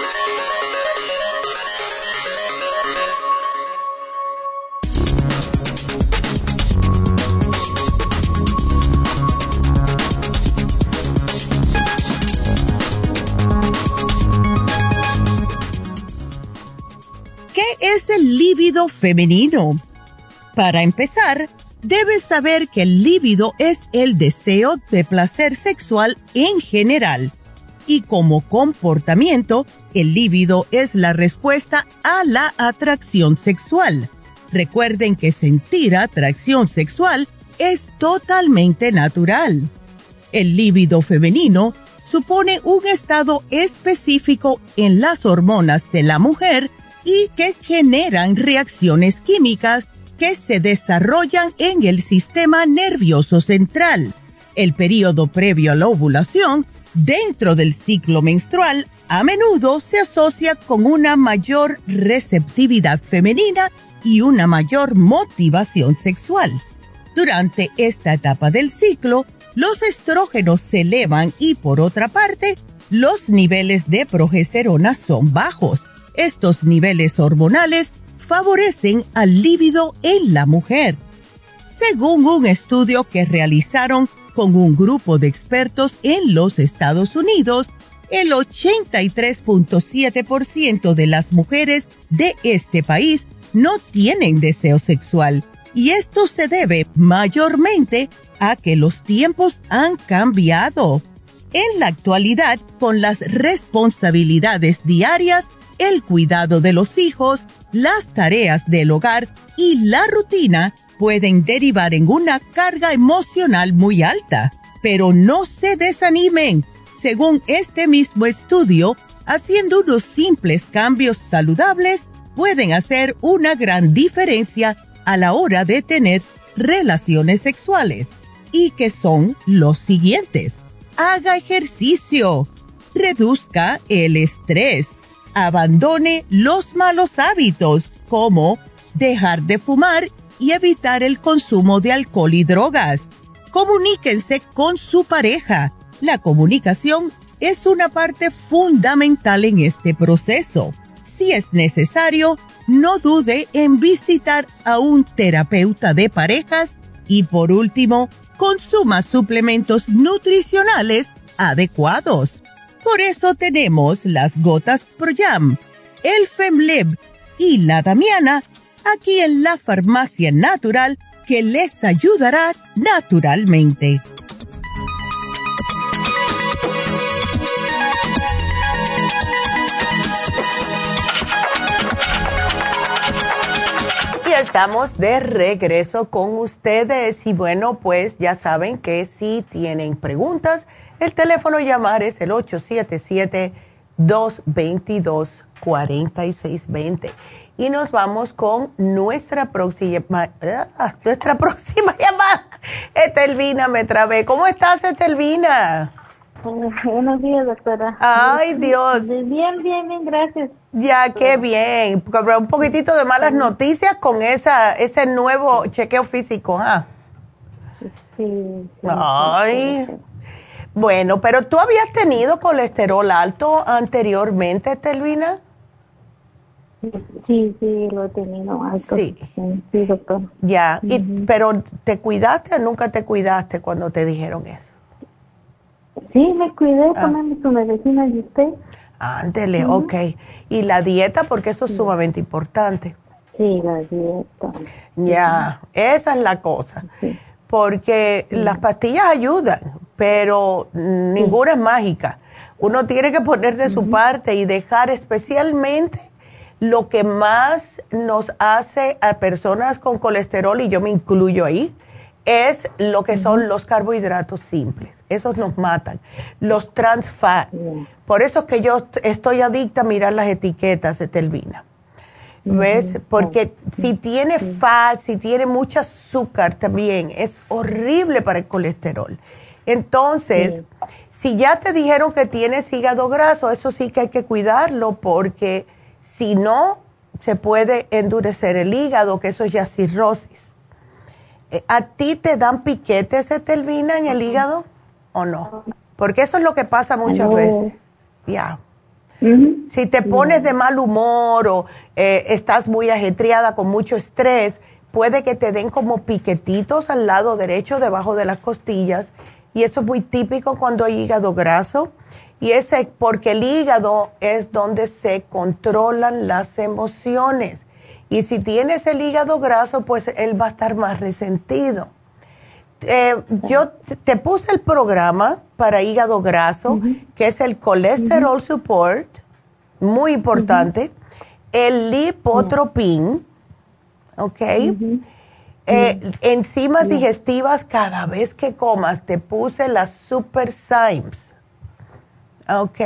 Es el líbido femenino? Para empezar, debes saber que el líbido es el deseo de placer sexual en general. y como comportamiento, el líbido es la respuesta a la atracción sexual. Recuerden que sentir atracción sexual es totalmente natural. El líbido femenino supone un estado específico en las hormonas de la mujer y que generan reacciones químicas que se desarrollan en el sistema nervioso central. El periodo previo a la ovulación dentro del ciclo menstrual a menudo se asocia con una mayor receptividad femenina y una mayor motivación sexual. Durante esta etapa del ciclo, los estrógenos se elevan y por otra parte, los niveles de progesterona son bajos. Estos niveles hormonales favorecen al líbido en la mujer. Según un estudio que realizaron con un grupo de expertos en los Estados Unidos, el 83.7% de las mujeres de este país no tienen deseo sexual y esto se debe mayormente a que los tiempos han cambiado. En la actualidad, con las responsabilidades diarias, el cuidado de los hijos, las tareas del hogar y la rutina pueden derivar en una carga emocional muy alta. Pero no se desanimen. Según este mismo estudio, haciendo unos simples cambios saludables pueden hacer una gran diferencia a la hora de tener relaciones sexuales y que son los siguientes. Haga ejercicio, reduzca el estrés, abandone los malos hábitos como dejar de fumar y evitar el consumo de alcohol y drogas. Comuníquense con su pareja. La comunicación es una parte fundamental en este proceso. Si es necesario, no dude en visitar a un terapeuta de parejas y por último, consuma suplementos nutricionales adecuados. Por eso tenemos las gotas ProYam, el FemLib y la Damiana aquí en la farmacia natural que les ayudará naturalmente. Estamos de regreso con ustedes y bueno, pues ya saben que si tienen preguntas, el teléfono llamar es el 877 222 4620 y nos vamos con nuestra próxima, ah, nuestra próxima llamada. Estelvina me trabé. ¿Cómo estás, Estelvina? Buenos días, doctora. Ay, Dios. Bien, bien, bien, gracias. Ya, qué bien. Un poquitito de malas noticias con esa, ese nuevo chequeo físico, ¿ah? Sí. Ay. Bueno, pero tú habías tenido colesterol alto anteriormente, Estelvina? Sí, sí, lo he tenido alto. Sí, sí, doctor. Ya, y, pero ¿te cuidaste o nunca te cuidaste cuando te dijeron eso? Sí, me cuidé ah. su medicina y usted. Ándele, ok. ¿Y la dieta? Porque eso es sumamente importante. Sí, la dieta. Ya, esa es la cosa. Porque las pastillas ayudan, pero ninguna es mágica. Uno tiene que poner de su parte y dejar especialmente lo que más nos hace a personas con colesterol, y yo me incluyo ahí, es lo que son los carbohidratos simples. Esos nos matan. Los trans fat. Por eso es que yo estoy adicta a mirar las etiquetas de Telvina. ¿Ves? Porque si tiene fat, si tiene mucho azúcar también, es horrible para el colesterol. Entonces, si ya te dijeron que tienes hígado graso, eso sí que hay que cuidarlo porque si no, se puede endurecer el hígado, que eso es ya cirrosis. Eh, ¿A ti te dan piquetes, Etelvina, en el hígado o no? Porque eso es lo que pasa muchas veces. Ya. Si te pones de mal humor o eh, estás muy ajetreada con mucho estrés, puede que te den como piquetitos al lado derecho, debajo de las costillas. Y eso es muy típico cuando hay hígado graso. Y ese, porque el hígado es donde se controlan las emociones. Y si tienes el hígado graso, pues él va a estar más resentido. eh, yo te puse el programa para hígado graso, que es el colesterol support, muy importante, el lipotropin, ¿ok? Eh, enzimas digestivas, cada vez que comas, te puse las Super Symes, ¿ok?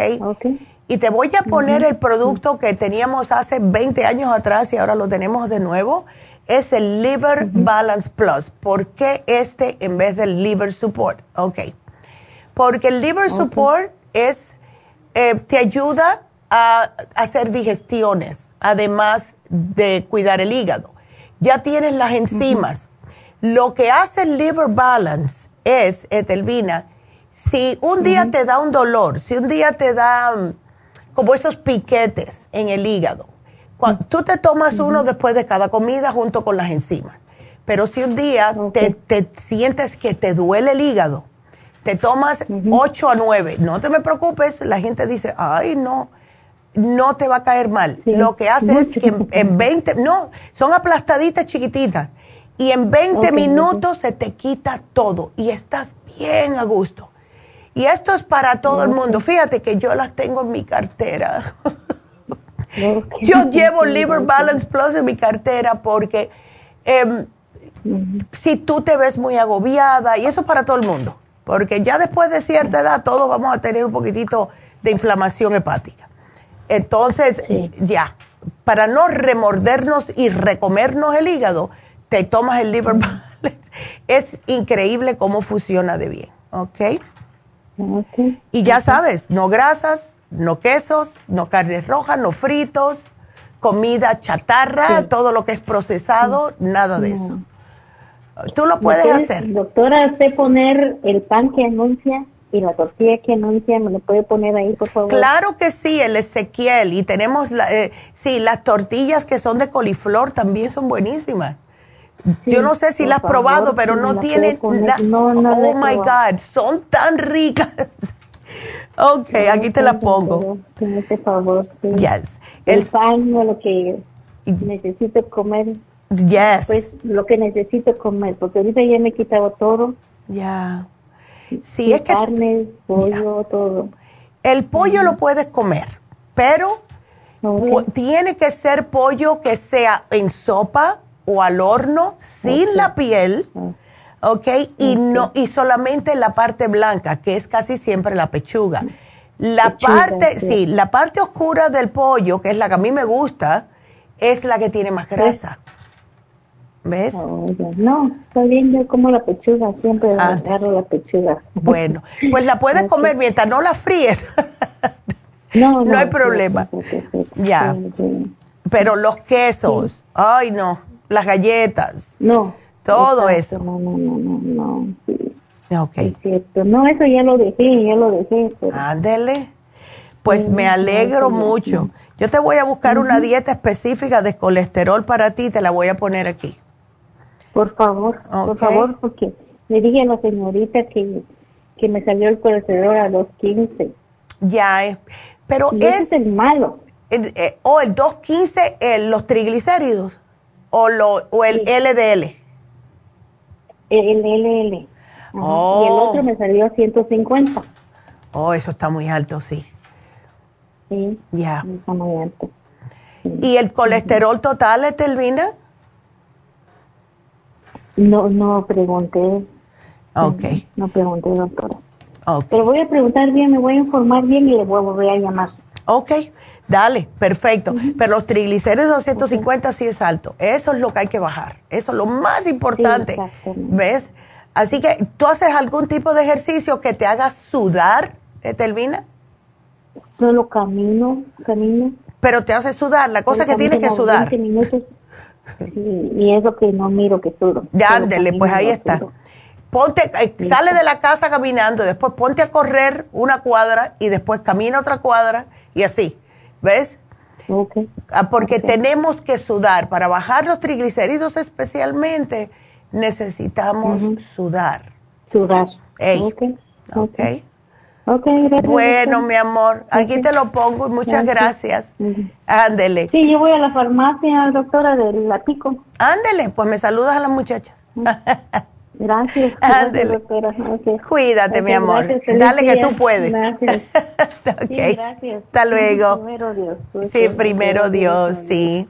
Y te voy a poner el producto que teníamos hace 20 años atrás y ahora lo tenemos de nuevo es el Liver Balance Plus. ¿Por qué este en vez del Liver Support? Ok. Porque el Liver Support es, eh, te ayuda a hacer digestiones, además de cuidar el hígado. Ya tienes las enzimas. Lo que hace el Liver Balance es, Etelvina, si un día te da un dolor, si un día te da mm, como esos piquetes en el hígado, tú te tomas uno después de cada comida junto con las enzimas. Pero si un día te, sientes que te duele el hígado, te tomas 8 a 9, no te me preocupes, la gente dice, ay, no, no te va a caer mal. Lo que hace es que en, 20, no, son aplastaditas chiquititas, y en 20 minutos se te quita todo y estás bien a gusto. Y esto es para todo el mundo. Fíjate que yo las tengo en mi cartera. Yo llevo Liver Balance Plus en mi cartera porque em, si tú te ves muy agobiada, y eso es para todo el mundo, porque ya después de cierta edad todos vamos a tener un poquitito de inflamación hepática. Entonces, ya, para no remordernos y recomernos el hígado, te tomas el Liver Balance. Es increíble cómo funciona de bien, ¿ok? Y ya sabes, no grasas, no quesos, no carnes rojas, no fritos, comida chatarra, todo lo que es procesado, nada de eso. Tú lo puedes hacer. Doctora, ¿usted poner el pan que anuncia y la tortilla que anuncia, me lo puede poner ahí, por favor? Claro que sí, el Ezequiel. Y tenemos, la, eh, sí, las tortillas que son de coliflor también son buenísimas. Yo no sé si las has probado, pero no tienen... No, no, oh, my God, son tan ricas. Ok, aquí te la pongo. Por favor. Yes. El, pan o lo que necesito comer. Yes. Pues lo que necesito comer, porque ahorita ya me he quitado todo. Ya. Sí, es que. Carne, pollo, todo. El pollo lo puedes comer, pero tiene que ser pollo que sea en sopa o al horno, sin la piel. Ah. ¿ok? Y, no, y solamente la parte blanca, que es casi siempre la pechuga. La parte, sí. la parte oscura del pollo, que es la que a mí me gusta, es la que tiene más grasa. ¿Ves? Oh, no, está bien, yo como la pechuga, siempre agarro la pechuga. Bueno, pues la puedes comer mientras no la fríes. no, no, hay problema. ya. Pero los quesos, ay no, las galletas. No todo eso. No, no, no, no, no. Sí. Ok. Es cierto. No, eso ya lo dejé, ya lo dejé. Ándele. Pues me alegro mucho. Yo te voy a buscar una dieta específica de colesterol para ti, te la voy a poner aquí. Por favor, por favor, porque le dije a la señorita que, que me salió el colesterol a los 15. Ya, eh, pero es... el malo. Eh, o el 215, el, los triglicéridos, o, lo, o el LDL. El LL. Y el oh. otro me salió a 150. Oh, eso está muy alto, sí. Sí. Ya. Está muy alto. ¿Y el colesterol total, Etelvina? No, no pregunté. Ok. No pregunté, doctora. Okay. Pero voy a preguntar bien, me voy a informar bien y le voy a volver a llamar. Ok, dale, perfecto. Pero los triglicéridos 250 sí es alto. Eso es lo que hay que bajar. Eso es lo más importante. ¿Ves? Así que, ¿tú haces algún tipo de ejercicio que te haga sudar, Etelvina? Solo camino, camino. Pero te hace sudar, la cosa que tienes que sudar. minutos. Y es lo que no miro que sudo. Ya, ándele, pues ahí está. Ponte, eh, sale de la casa caminando, después ponte a correr una cuadra y después camina otra cuadra y así, ¿ves? Okay. Ah, porque tenemos que sudar. Para bajar los triglicéridos especialmente, necesitamos sudar. Sudar. Ok. Ok. Okay, bueno, mi amor, aquí te lo pongo y muchas gracias. Ándele. Sí, yo voy a la farmacia, doctora, de la Pico. Ándele, pues me saludas a las muchachas. Gracias. doctora. Cuídate, mi amor. Dale que tú puedes. Gracias. gracias. Hasta luego. Primero Dios. Sí, primero Dios, sí.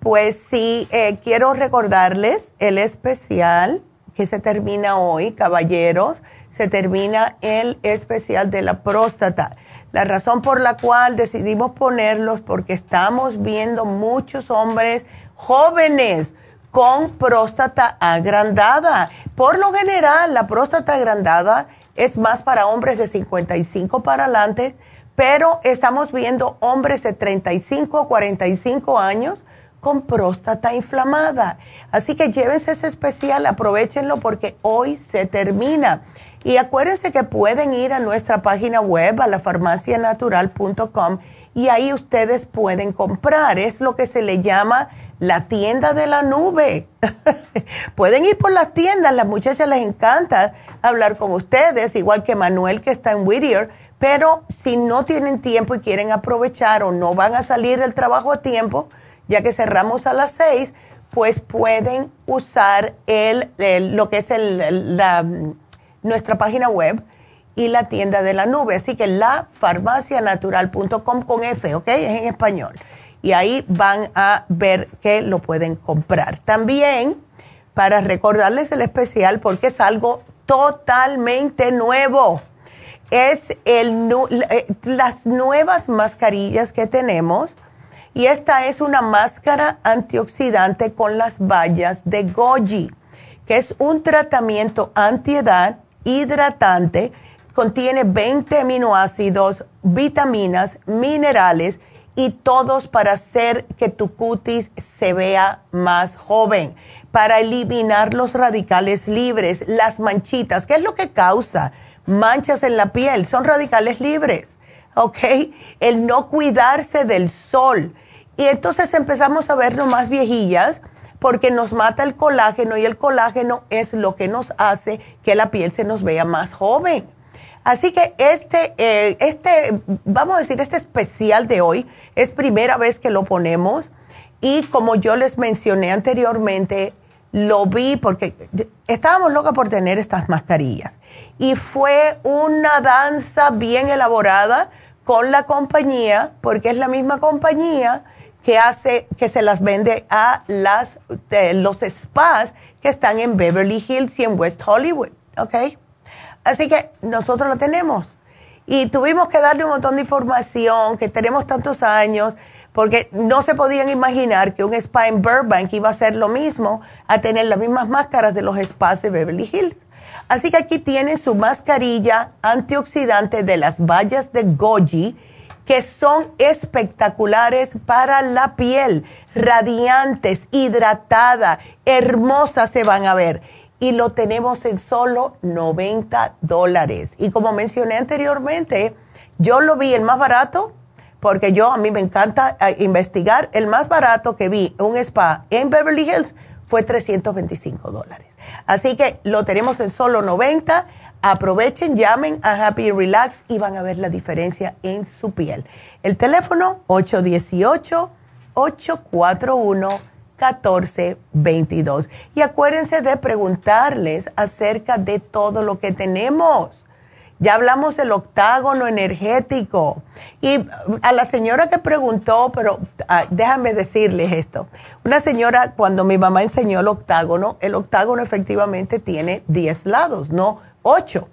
Pues sí, eh, quiero recordarles el especial que se termina hoy, caballeros, se termina el especial de la próstata. La razón por la cual decidimos ponerlos, porque estamos viendo muchos hombres jóvenes con próstata agrandada. Por lo general, la próstata agrandada es más para hombres de 55 para adelante, pero estamos viendo hombres de 35 a 45 años con próstata inflamada. Así que llévense ese especial, aprovechenlo porque hoy se termina. Y acuérdense que pueden ir a nuestra página web, a la farmacianatural.com, y ahí ustedes pueden comprar. Es lo que se le llama la tienda de la nube. pueden ir por las tiendas, las muchachas les encanta hablar con ustedes, igual que Manuel que está en Whittier. Pero si no tienen tiempo y quieren aprovechar o no van a salir del trabajo a tiempo, ya que cerramos a las seis, pues pueden usar el, lo que es el, la, nuestra página web y la tienda de la nube. Así que la farmacianatural.com con F, ¿ok? Es en español. Y ahí van a ver que lo pueden comprar. También para recordarles el especial porque es algo totalmente nuevo. Es el, eh, las nuevas mascarillas que tenemos y esta es una máscara antioxidante con las bayas de goji, que es un tratamiento antiedad, hidratante, contiene 20 aminoácidos, vitaminas, minerales y todos para hacer que tu cutis se vea más joven, para eliminar los radicales libres, las manchitas, ¿qué es lo que causa manchas en la piel? Son radicales libres, ¿ok? El no cuidarse del sol y entonces empezamos a vernos más viejillas porque nos mata el colágeno y el colágeno es lo que nos hace que la piel se nos vea más joven. Así que este, eh, este, vamos a decir, este especial de hoy es primera vez que lo ponemos y como yo les mencioné anteriormente, lo vi porque estábamos locas por tener estas mascarillas y fue una danza bien elaborada con la compañía, porque es la misma compañía que hace que se las vende a las los spas que están en Beverly Hills y en West Hollywood, ¿ok? Así que nosotros lo tenemos y tuvimos que darle un montón de información que tenemos tantos años porque no se podían imaginar que un spa en Burbank iba a ser lo mismo a tener las mismas máscaras de los spas de Beverly Hills. Así que aquí tiene su mascarilla antioxidante de las bayas de goji que son espectaculares para la piel, radiantes, hidratada, hermosas se van a ver. Y lo tenemos en solo 90 dólares. Y como mencioné anteriormente, yo lo vi el más barato, porque yo a mí me encanta eh, investigar. El más barato que vi un spa en Beverly Hills fue 325 dólares. Así que lo tenemos en solo 90 Aprovechen, llamen a Happy Relax y van a ver la diferencia en su piel. El teléfono 818-841-1422. Y acuérdense de preguntarles acerca de todo lo que tenemos. Ya hablamos del octágono energético. Y a la señora que preguntó, pero ah, déjame decirles esto. Una señora, cuando mi mamá enseñó el octágono, el octágono efectivamente tiene 10 lados, no ocho.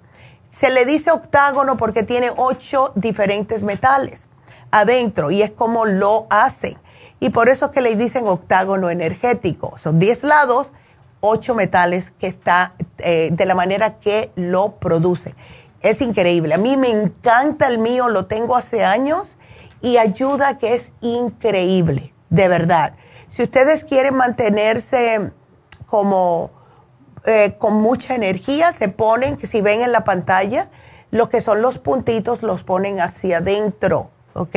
Se le dice octágono porque tiene ocho diferentes metales adentro y es como lo hacen. Y por eso es que le dicen octágono energético. Son diez lados, ocho metales que está eh, de la manera que lo produce. Es increíble. A mí me encanta el mío, lo tengo hace años y ayuda que es increíble, de verdad. Si ustedes quieren mantenerse como eh, con mucha energía, se ponen, si ven en la pantalla, lo que son los puntitos los ponen hacia adentro, ¿ok?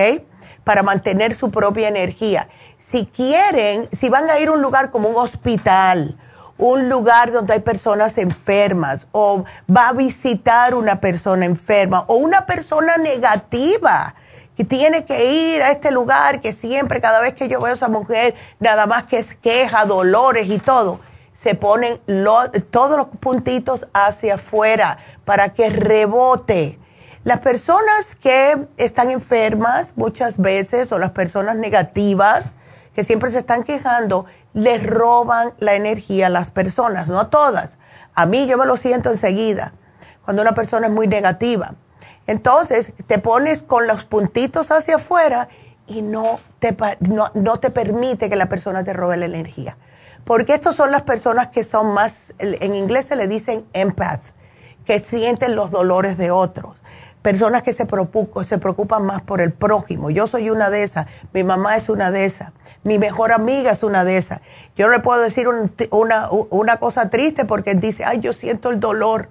Para mantener su propia energía. Si quieren, si van a ir a un lugar como un hospital, un lugar donde hay personas enfermas, o va a visitar una persona enferma, o una persona negativa, que tiene que ir a este lugar, que siempre, cada vez que yo veo a esa mujer, nada más que es queja, dolores y todo se ponen todos los puntitos hacia afuera para que rebote. Las personas que están enfermas muchas veces o las personas negativas que siempre se están quejando, les roban la energía a las personas, no a todas. A mí yo me lo siento enseguida cuando una persona es muy negativa. Entonces te pones con los puntitos hacia afuera y no te, no, no te permite que la persona te robe la energía. Porque estas son las personas que son más, en inglés se le dicen empath, que sienten los dolores de otros. Personas que se preocupan, se preocupan más por el prójimo. Yo soy una de esas, mi mamá es una de esas, mi mejor amiga es una de esas. Yo no le puedo decir una, una cosa triste porque dice, ay, yo siento el dolor.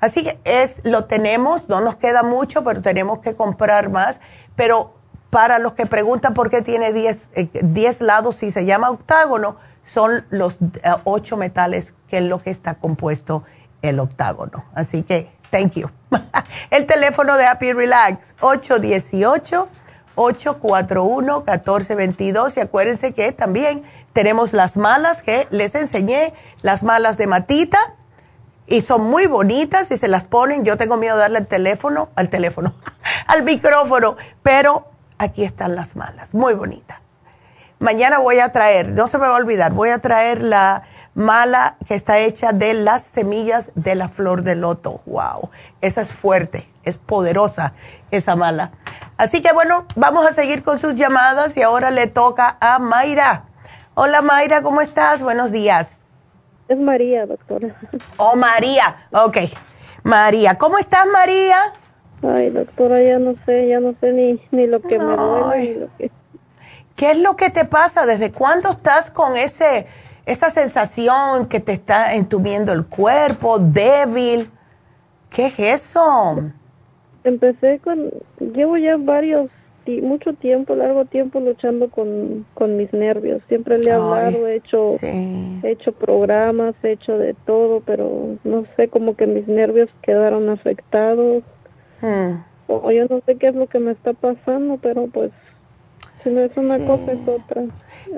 Así que es, lo tenemos, no nos queda mucho, pero tenemos que comprar más. Pero para los que preguntan por qué tiene 10 eh, lados y se llama octágono, son los eh, ocho metales que es lo que está compuesto el octágono. Así que, thank you. el teléfono de Happy Relax, 818-841-1422. Y acuérdense que también tenemos las malas que les enseñé, las malas de matita. Y son muy bonitas y se las ponen. Yo tengo miedo de darle el teléfono, al teléfono, al micrófono, pero aquí están las malas, muy bonitas. Mañana voy a traer, no se me va a olvidar, voy a traer la mala que está hecha de las semillas de la flor de loto. Wow, esa es fuerte, es poderosa esa mala. Así que bueno, vamos a seguir con sus llamadas y ahora le toca a Mayra. Hola Mayra, ¿cómo estás? Buenos días. Es María, doctora. Oh, María, ok. María, ¿cómo estás María? Ay, doctora, ya no sé, ya no sé ni, ni lo que me duele ni lo que ¿Qué es lo que te pasa? ¿Desde cuándo estás con ese, esa sensación que te está entumiendo el cuerpo, débil? ¿Qué es eso? Empecé con, llevo ya varios, mucho tiempo, largo tiempo luchando con, con mis nervios. Siempre le he hablado, he hecho, he hecho programas, he hecho de todo, pero no sé, como que mis nervios quedaron afectados. Hmm. O yo no sé qué es lo que me está pasando, pero pues si no es una cosa, es otra.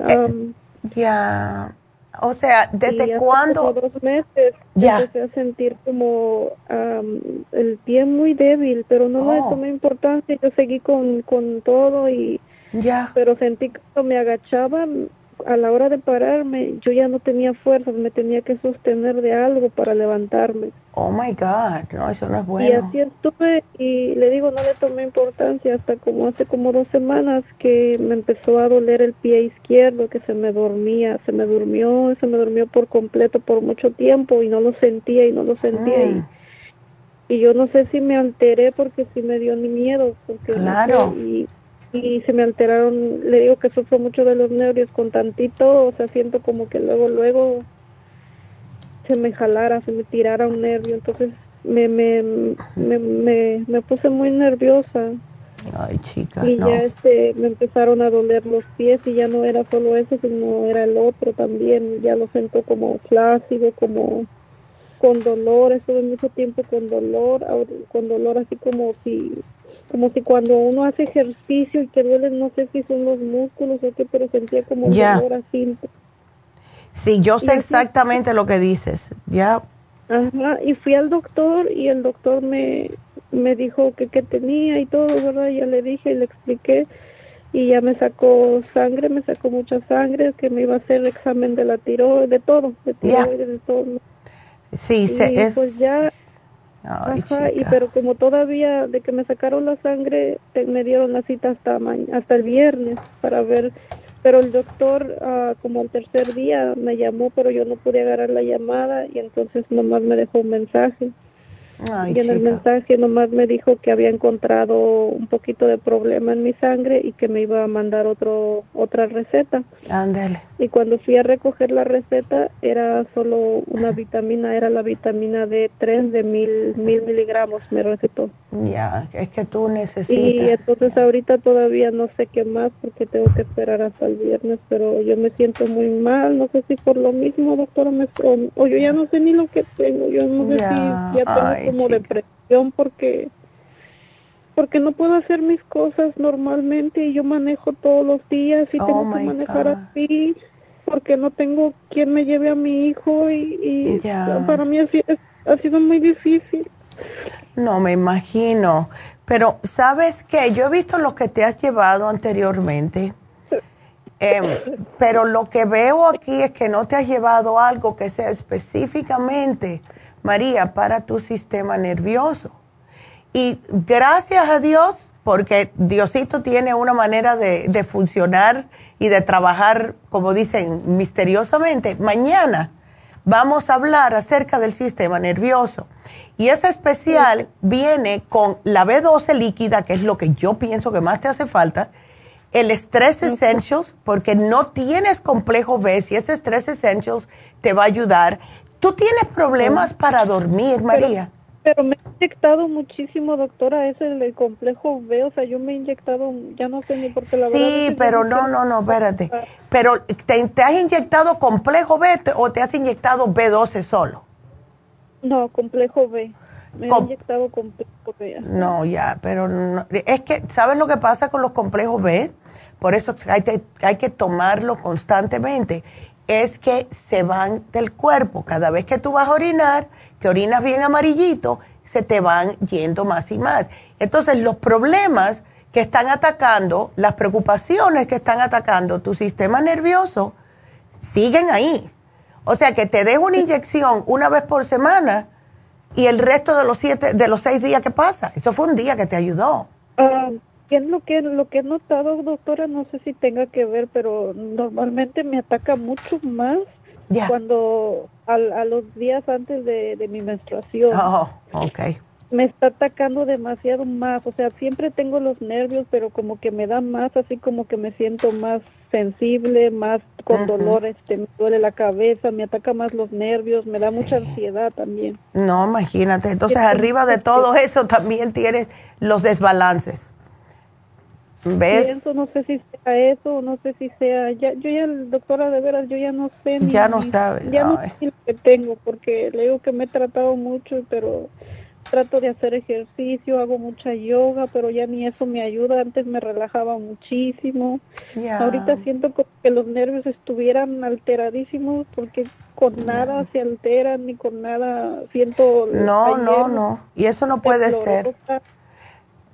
Eh, ya. O sea, ¿desde cuándo? dos meses ya. empecé a sentir como el pie muy débil, pero no me oh. tomé importancia. Yo seguí con, con todo y. Ya. Pero sentí que cuando me agachaba, a la hora de pararme, yo ya no tenía fuerzas, me tenía que sostener de algo para levantarme. Oh my God, no, eso no es bueno. Y así estuve y le digo, no le tomé importancia hasta como hace como dos semanas que me empezó a doler el pie izquierdo, que se me dormía, se me durmió, se me durmió por completo por mucho tiempo y no lo sentía y no lo sentía. Y, mm. y yo no sé si me alteré porque sí me dio ni miedo. Porque claro. y, y se me alteraron, le digo que sufro mucho de los nervios con tantito, o sea, siento como que luego, luego se me jalara, se me tirara un nervio, entonces me, me, me, me, puse muy nerviosa. Ay, chica, y ya este, me empezaron a doler los pies y ya no era solo eso, sino era el otro también, ya lo siento como flácido, como con dolor, estuve mucho tiempo con dolor, con dolor así como si como si cuando uno hace ejercicio y que duele, no sé si son los músculos o qué, pero sentía como ya. dolor así. Sí, yo sé exactamente lo que dices, ya. Ajá, y fui al doctor y el doctor me, me dijo que qué tenía y todo, ¿verdad? Ya le dije y le expliqué y ya me sacó sangre, me sacó mucha sangre, que me iba a hacer examen de la tiroides, de todo, de tiroides, de todo. Sí, y pues ya Ajá, y pero como todavía de que me sacaron la sangre, me dieron la cita hasta hasta el viernes para ver, pero el doctor uh, como el tercer día me llamó, pero yo no pude agarrar la llamada y entonces nomás me dejó un mensaje y en el mensaje nomás me dijo que había encontrado un poquito de problema en mi sangre y que me iba a mandar otro otra receta. Ándale. Y cuando fui a recoger la receta era solo una vitamina, era la vitamina D3 de mil, mil miligramos, me recetó. Ya, es que tú necesitas. Y entonces ahorita todavía no sé qué más porque tengo que esperar hasta el viernes, pero yo me siento muy mal, no sé si por lo mismo, doctora, me, o, yo ya no sé ni lo que tengo, yo no sé si ya tengo como depresión porque porque no puedo hacer mis cosas normalmente y yo manejo todos los días y tengo oh que manejar así porque no tengo quien me lleve a mi hijo y, para mí ha sido muy difícil. No, me imagino. Pero, ¿sabes qué? Yo he visto los que te has llevado anteriormente. Em, pero lo que veo aquí es que no te has llevado algo que sea específicamente, María, para tu sistema nervioso. Y gracias a Dios, porque Diosito tiene una manera de, de funcionar y de trabajar, como dicen, misteriosamente. Mañana vamos a hablar acerca del sistema nervioso. Y ese especial viene con la B12 líquida, que es lo que yo pienso que más te hace falta, el Stress Essentials, porque no tienes complejo B, si ese Stress Essentials te va a ayudar. ¿Tú tienes problemas para dormir, María? Pero me he inyectado muchísimo, doctora, ese el complejo B, o sea, yo me he inyectado, ya no sé ni por qué la verdad. Sí, pero no, no, no, espérate. Pero ¿te, has inyectado complejo B o te has inyectado B12 solo? No, complejo B. Me he inyectado complejo B. No, ya, pero no, es que, ¿sabes lo que pasa con los complejos B? Por eso hay, hay que tomarlo constantemente es que se van del cuerpo. Cada vez que tú vas a orinar, que orinas bien amarillito, se te van yendo más y más. Entonces, los problemas que están atacando, las preocupaciones que están atacando tu sistema nervioso, siguen ahí. O sea, que te des una inyección una vez por semana y el resto de los siete, de los seis días que pasa. Eso fue un día que te ayudó. Ah, ¿Qué es lo que, lo que he notado, doctora? No sé si tenga que ver, pero normalmente me ataca mucho más cuando a, los días antes de, mi menstruación. Oh, ok. Me está atacando demasiado más, o sea, siempre tengo los nervios, pero como que me da más, así como que me siento más sensible, más con dolores, este, me duele la cabeza, me ataca más los nervios, me da mucha ansiedad también. No, imagínate, entonces arriba de todo eso también tienes los desbalances. ¿Ves? no sé si sea eso, no sé si sea, ya, yo ya, doctora, de veras, yo ya no sé. Ni, ya no sabes. Ya no sé lo que tengo, porque le digo que me he tratado mucho, pero trato de hacer ejercicio, hago mucha yoga, pero ya ni eso me ayuda. Antes me relajaba muchísimo. Ahorita siento como que los nervios estuvieran alteradísimos porque con nada se alteran ni con nada siento. No, no, no. Y eso no puede ser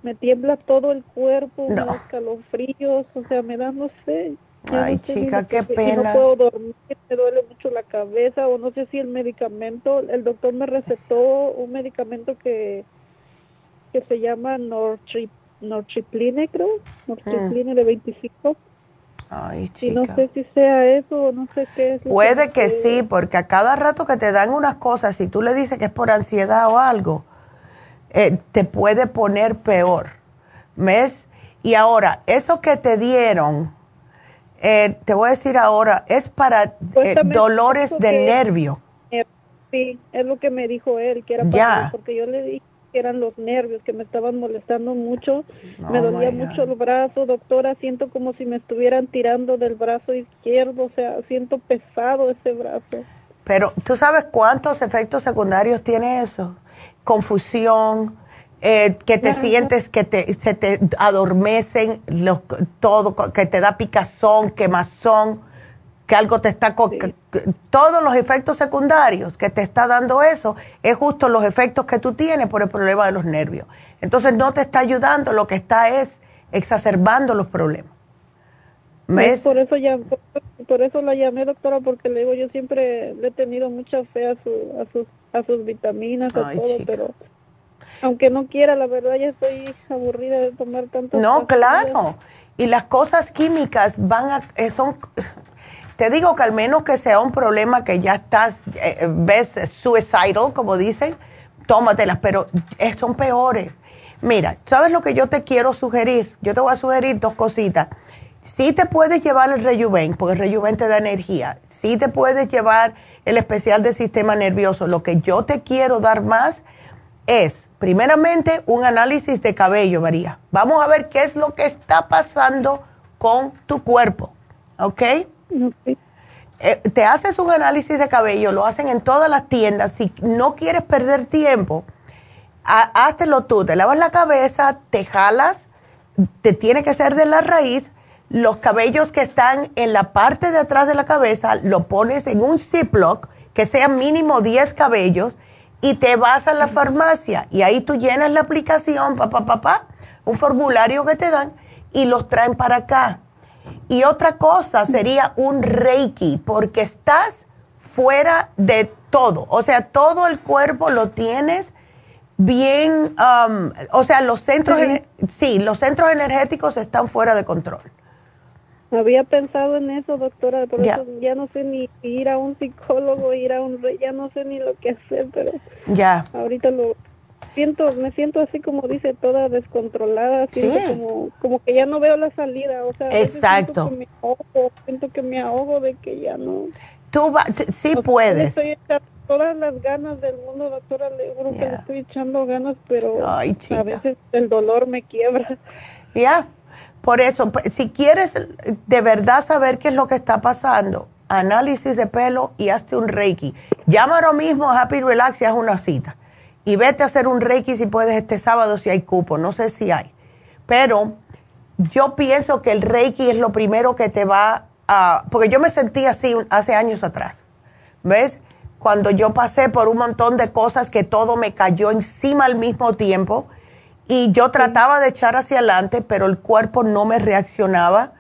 me tiembla todo el cuerpo, me da escalofríos, o sea, me da, no sé. Ay, chica, qué pena. No puedo dormir, me duele mucho la cabeza, o no sé si el medicamento, el doctor me recetó un medicamento que, que se llama Nortrip, Nortripline, creo, Nortripline de 25. Ay, chica. Y no sé si sea eso o no sé qué es. Puede que, que sí, porque a cada rato que te dan unas cosas, si tú le dices que es por ansiedad o algo, eh, te puede poner peor. ¿Ves? Y ahora, eso que te dieron, eh, te voy a decir ahora, es para eh, dolores de nervio. Sí, es lo que me dijo él, que era para porque yo le dije que eran los nervios que me estaban molestando mucho, me dolía mucho el brazo, doctora, siento como si me estuvieran tirando del brazo izquierdo, o sea, siento pesado ese brazo. Pero, ¿tú sabes cuántos efectos secundarios tiene eso? Confusión, eh, que te sientes que te, se te adormecen, los, todo, que te da picazón, quemazón, que algo te está... todos los efectos secundarios que te está dando eso es justo los efectos que tú tienes por el problema de los nervios. Entonces no te está ayudando, lo que está es exacerbando los problemas. ¿Ves? Por eso ya, por, eso la llamé doctora porque le digo yo siempre le he tenido mucha fe a, su, a sus a sus vitaminas, a todo, pero aunque no quiera, la verdad ya estoy aburrida de tomar tanto. No, claro. Y las cosas químicas van a, eh, son, te digo que al menos que sea un problema que ya estás, eh, ves, suicidal, como dicen, tómatelas, pero son peores. Mira, ¿sabes lo que yo te quiero sugerir? Yo te voy a sugerir dos cositas. Sí te puedes llevar el Rejuven, porque el Rejuven te da energía. Sí te puedes llevar el especial de sistema nervioso. Lo que yo te quiero dar más es, primeramente, un análisis de cabello, María. Vamos a ver qué es lo que está pasando con tu cuerpo, ¿ok? Eh, te haces un análisis de cabello, lo hacen en todas las tiendas. Si no quieres perder tiempo, háztelo tú. Te lavas la cabeza, te jalas, te tiene que ser de la raíz los cabellos que están en la parte de atrás de la cabeza, lo pones en un Ziploc, que sea mínimo 10 cabellos, y te vas a la farmacia y ahí tú llenas la aplicación, papá, papá, un formulario que te dan y los traen para acá. Y otra cosa sería un reiki, porque estás fuera de todo, o sea, todo el cuerpo lo tienes bien, um, o sea, los centros, sí, los centros energéticos están fuera de control. Había pensado en eso, doctora, pero ya. ya no sé ni ir a un psicólogo, ir a un ya no sé ni lo que hacer, pero ya. Ahorita lo siento, me siento así como dice toda descontrolada, siento como como que ya no veo la salida, o sea, Exacto. Siento que me ahogo, siento que me ahogo de que ya no. Tú sí puedes. Estoy echando todas las ganas del mundo, doctora, le juro que le estoy echando ganas, pero a veces el dolor me quiebra. Ya. Por eso, si quieres de verdad saber qué es lo que está pasando, análisis de pelo y hazte un Reiki. Llama ahora mismo a Happy Relax y haz una cita. Y vete a hacer un Reiki si puedes este sábado si hay cupo. No sé si hay. Pero yo pienso que el Reiki es lo primero que te va a... Porque yo me sentí así hace años atrás. ¿Ves? Cuando yo pasé por un montón de cosas que todo me cayó encima al mismo tiempo y yo trataba de echar hacia adelante, pero el cuerpo no me reaccionaba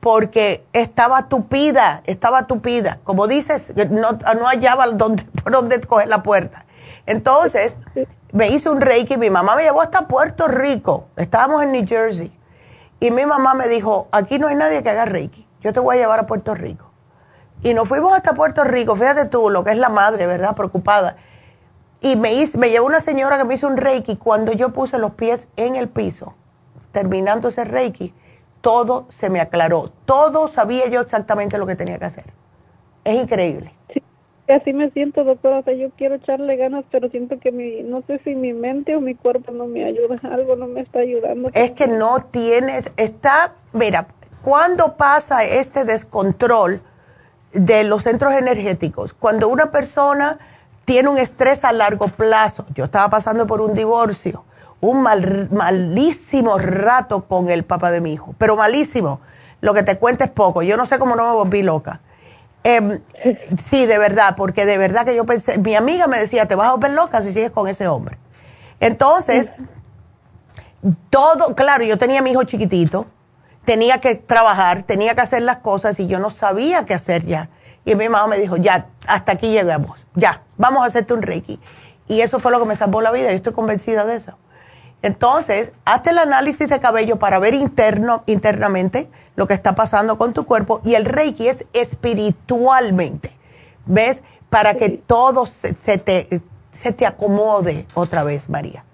porque estaba tupida, estaba tupida. Como dices, no, no hallaba dónde, por dónde coger la puerta. Entonces, me hice un reiki, mi mamá me llevó hasta Puerto Rico, estábamos en New Jersey, y mi mamá me dijo, aquí no hay nadie que haga reiki, yo te voy a llevar a Puerto Rico. Y nos fuimos hasta Puerto Rico, fíjate tú, lo que es la madre, ¿verdad? Preocupada. Y me, hice, me llevó una señora que me hizo un reiki. Cuando yo puse los pies en el piso, terminando ese reiki, todo se me aclaró. Todo sabía yo exactamente lo que tenía que hacer. Es increíble. Sí, así me siento, doctora. O sea, yo quiero echarle ganas, pero siento que mi, no sé si mi mente o mi cuerpo no me ayuda. Algo no me está ayudando. Es que no tienes, está, mira, cuando pasa este descontrol de los centros energéticos, cuando una persona tiene un estrés a largo plazo. Yo estaba pasando por un divorcio, un mal, malísimo rato con el papá de mi hijo, pero malísimo. Lo que te cuento es poco. Yo no sé cómo no me volví loca. Em, sí, de verdad, porque de verdad que yo pensé, mi amiga me decía, te vas a volver loca si sigues con ese hombre. Entonces, todo, claro, yo tenía a mi hijo chiquitito, tenía que trabajar, tenía que hacer las cosas y yo no sabía qué hacer ya. Y mi mamá me dijo, ya, hasta aquí llegamos, ya, vamos a hacerte un Reiki. Y eso fue lo que me salvó la vida, yo estoy convencida de eso. Entonces, hazte el análisis de cabello para ver interno, internamente lo que está pasando con tu cuerpo y el Reiki es espiritualmente, ¿ves? Para que todo se, te, se te acomode otra vez, María.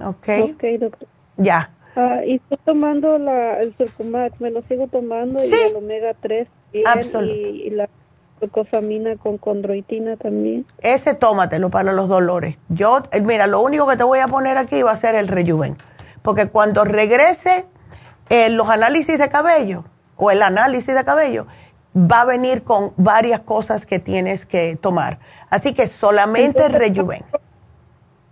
¿Ok? Ok, doctor. Ya. Ah, y estoy tomando la, el Circumax, me lo sigo tomando y el omega 3 y, la glucosamina con condroitina también. Ese tómatelo para los dolores. Yo, eh, mira, lo único que te voy a poner aquí va a ser el rejuven. Porque cuando regrese eh, los análisis de cabello o el análisis de cabello, va a venir con varias cosas que tienes que tomar. Así que solamente el rejuven.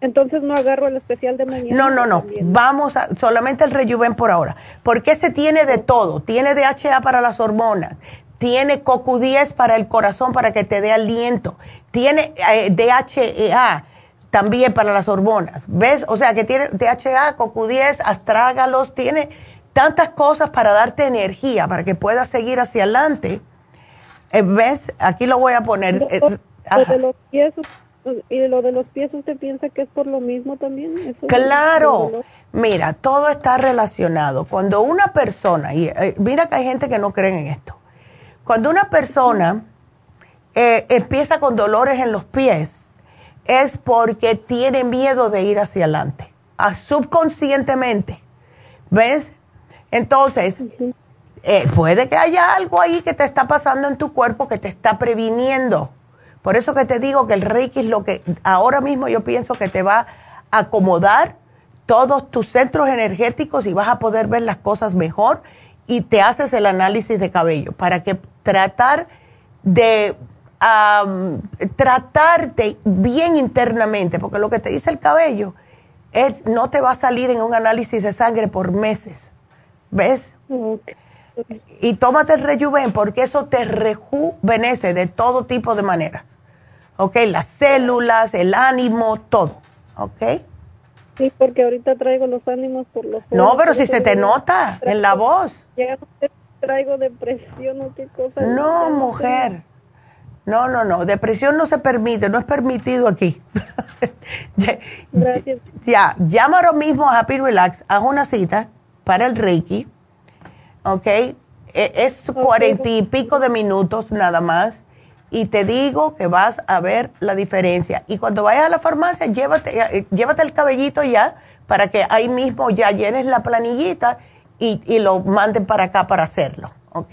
Entonces no agarro el especial de mañana. No, no, no. Vamos a solamente el rejuven por ahora. Porque se tiene de todo. Tiene DHA para las hormonas, tiene CoQ10 para el corazón, para que te dé aliento. Tiene eh, DHEA también para las hormonas. ¿Ves? O sea, que tiene DHA, CoQ10, astrágalos, tiene tantas cosas para darte energía, para que puedas seguir hacia adelante. Eh, ¿Ves? Aquí lo voy a poner. Eh, de los pies, ¿Y lo de los pies usted piensa que es por lo mismo también? claro. Mira, todo está relacionado. Cuando una persona, y mira que hay gente que no cree en esto, cuando una persona eh, empieza con dolores en los pies, es porque tiene miedo de ir hacia adelante, a subconscientemente. ¿Ves? Entonces, eh, puede que haya algo ahí que te está pasando en tu cuerpo que te está previniendo. Por eso que te digo que el Reiki es lo que ahora mismo yo pienso que te va a acomodar todos tus centros energéticos y vas a poder ver las cosas mejor y te haces el análisis de cabello para que tratar de tratarte bien internamente, porque lo que te dice el cabello es no te va a salir en un análisis de sangre por meses, ¿ves? y tómate el rejuven porque eso te rejuvenece de todo tipo de maneras. ¿Ok? Las células, el ánimo, todo. ¿Ok? Sí, porque ahorita traigo los ánimos por los... No, pero si se te nota en la voz. Ya traigo depresión o qué cosa. No, mujer. No, no, no. Depresión no se permite, no es permitido aquí. Gracias. Ya, llama ahora mismo a Happy Relax, haz una cita para el Reiki ¿ok? E, es cuarenta y pico de minutos nada más y te digo que vas a ver la diferencia. Y cuando vayas a la farmacia, llévate, eh, llévate el cabellito ya para que ahí mismo ya llenes la planillita y, y lo manden para acá para hacerlo, ¿ok?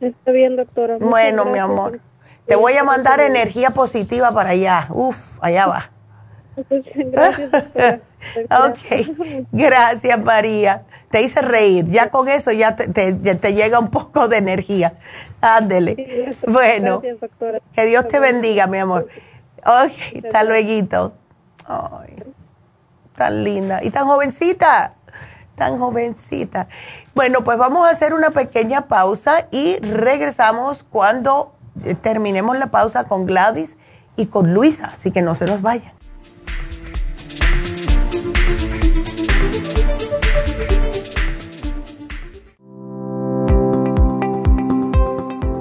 Está bien, doctora. bueno, mi amor. Te voy a mandar energía positiva para allá. Uf, allá va. Gracias. ok, gracias María. Te hice reír. Ya con eso ya te, llega un poco de energía. Ándele. bueno, que Dios te bendiga, mi amor. Ok, hasta luego. Ay, tan linda y tan jovencita. Tan jovencita. Bueno, pues vamos a hacer una pequeña pausa y regresamos cuando terminemos la pausa con Gladys y con Luisa. Así que no se nos vayan.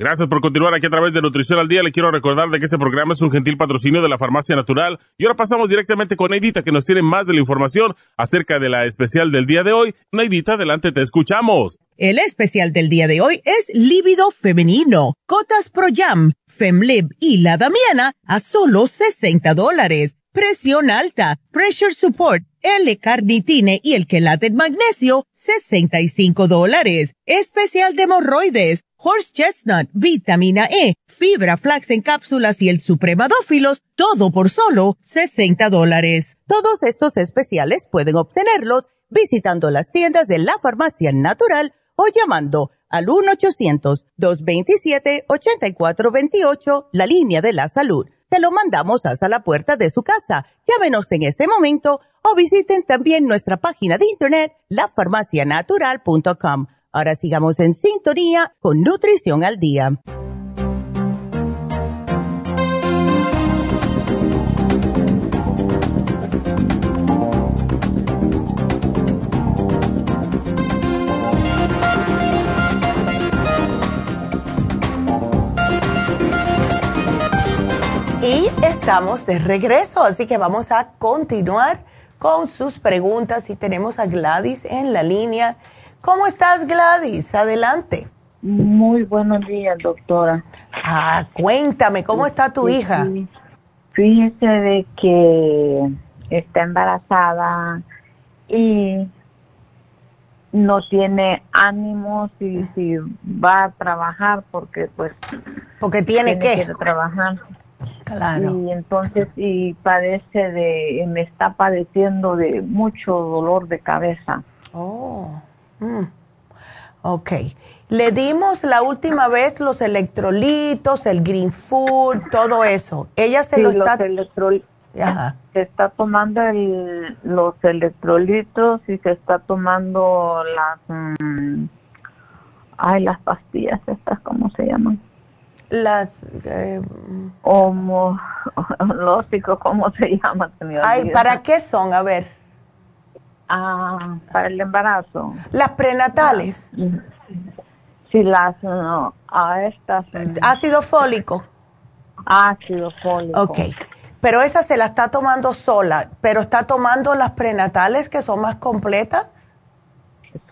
Gracias por continuar aquí a través de Nutrición al Día. Le quiero recordar de que este programa es un gentil patrocinio de la Farmacia Natural. Y ahora pasamos directamente con Neidita, que nos tiene más de la información acerca de la especial del día de hoy. Neidita, adelante, te escuchamos. El especial del día de hoy es Líbido Femenino, Cotas Pro Jam, Femlib y La Damiana a solo 60 dólares. Presión alta, Pressure Support, L-Carnitine y el quelate magnesio, 65 dólares. Especial de hemorroides horse chestnut, vitamina E, fibra flax en cápsulas y el supremadófilos, todo por solo 60 dólares. Todos estos especiales pueden obtenerlos visitando las tiendas de la farmacia natural o llamando al 1-800-227-8428, la línea de la salud. Se lo mandamos hasta la puerta de su casa. Llámenos en este momento o visiten también nuestra página de internet, lafarmacianatural.com Ahora sigamos en sintonía con Nutrición al Día. Y estamos de regreso, así que vamos a continuar con sus preguntas y tenemos a Gladys en la línea. ¿Cómo estás, Gladys? Adelante. Muy buenos días, doctora. Ah, cuéntame, ¿cómo está tu hija? Fíjese de que está embarazada y no tiene ánimo si, si va a trabajar porque pues porque tiene, que trabajar claro y entonces y padece de me está padeciendo de mucho dolor de cabeza oh Mm. Ok. Le dimos la última vez los electrolitos, el green food, todo eso. Ella se lo está... Se está tomando el, los electrolitos y se está tomando las... Mm, ay, las pastillas estas, ¿cómo se llaman? las... Eh, homológicos, ¿cómo se llama? Ay, ¿Para qué son? A ver. Ah, para el embarazo. Las prenatales. Sí, las, no, a estas. Ácido fólico. Ácido fólico. Ok. Pero esa se la está tomando sola, pero está tomando las prenatales que son más completas.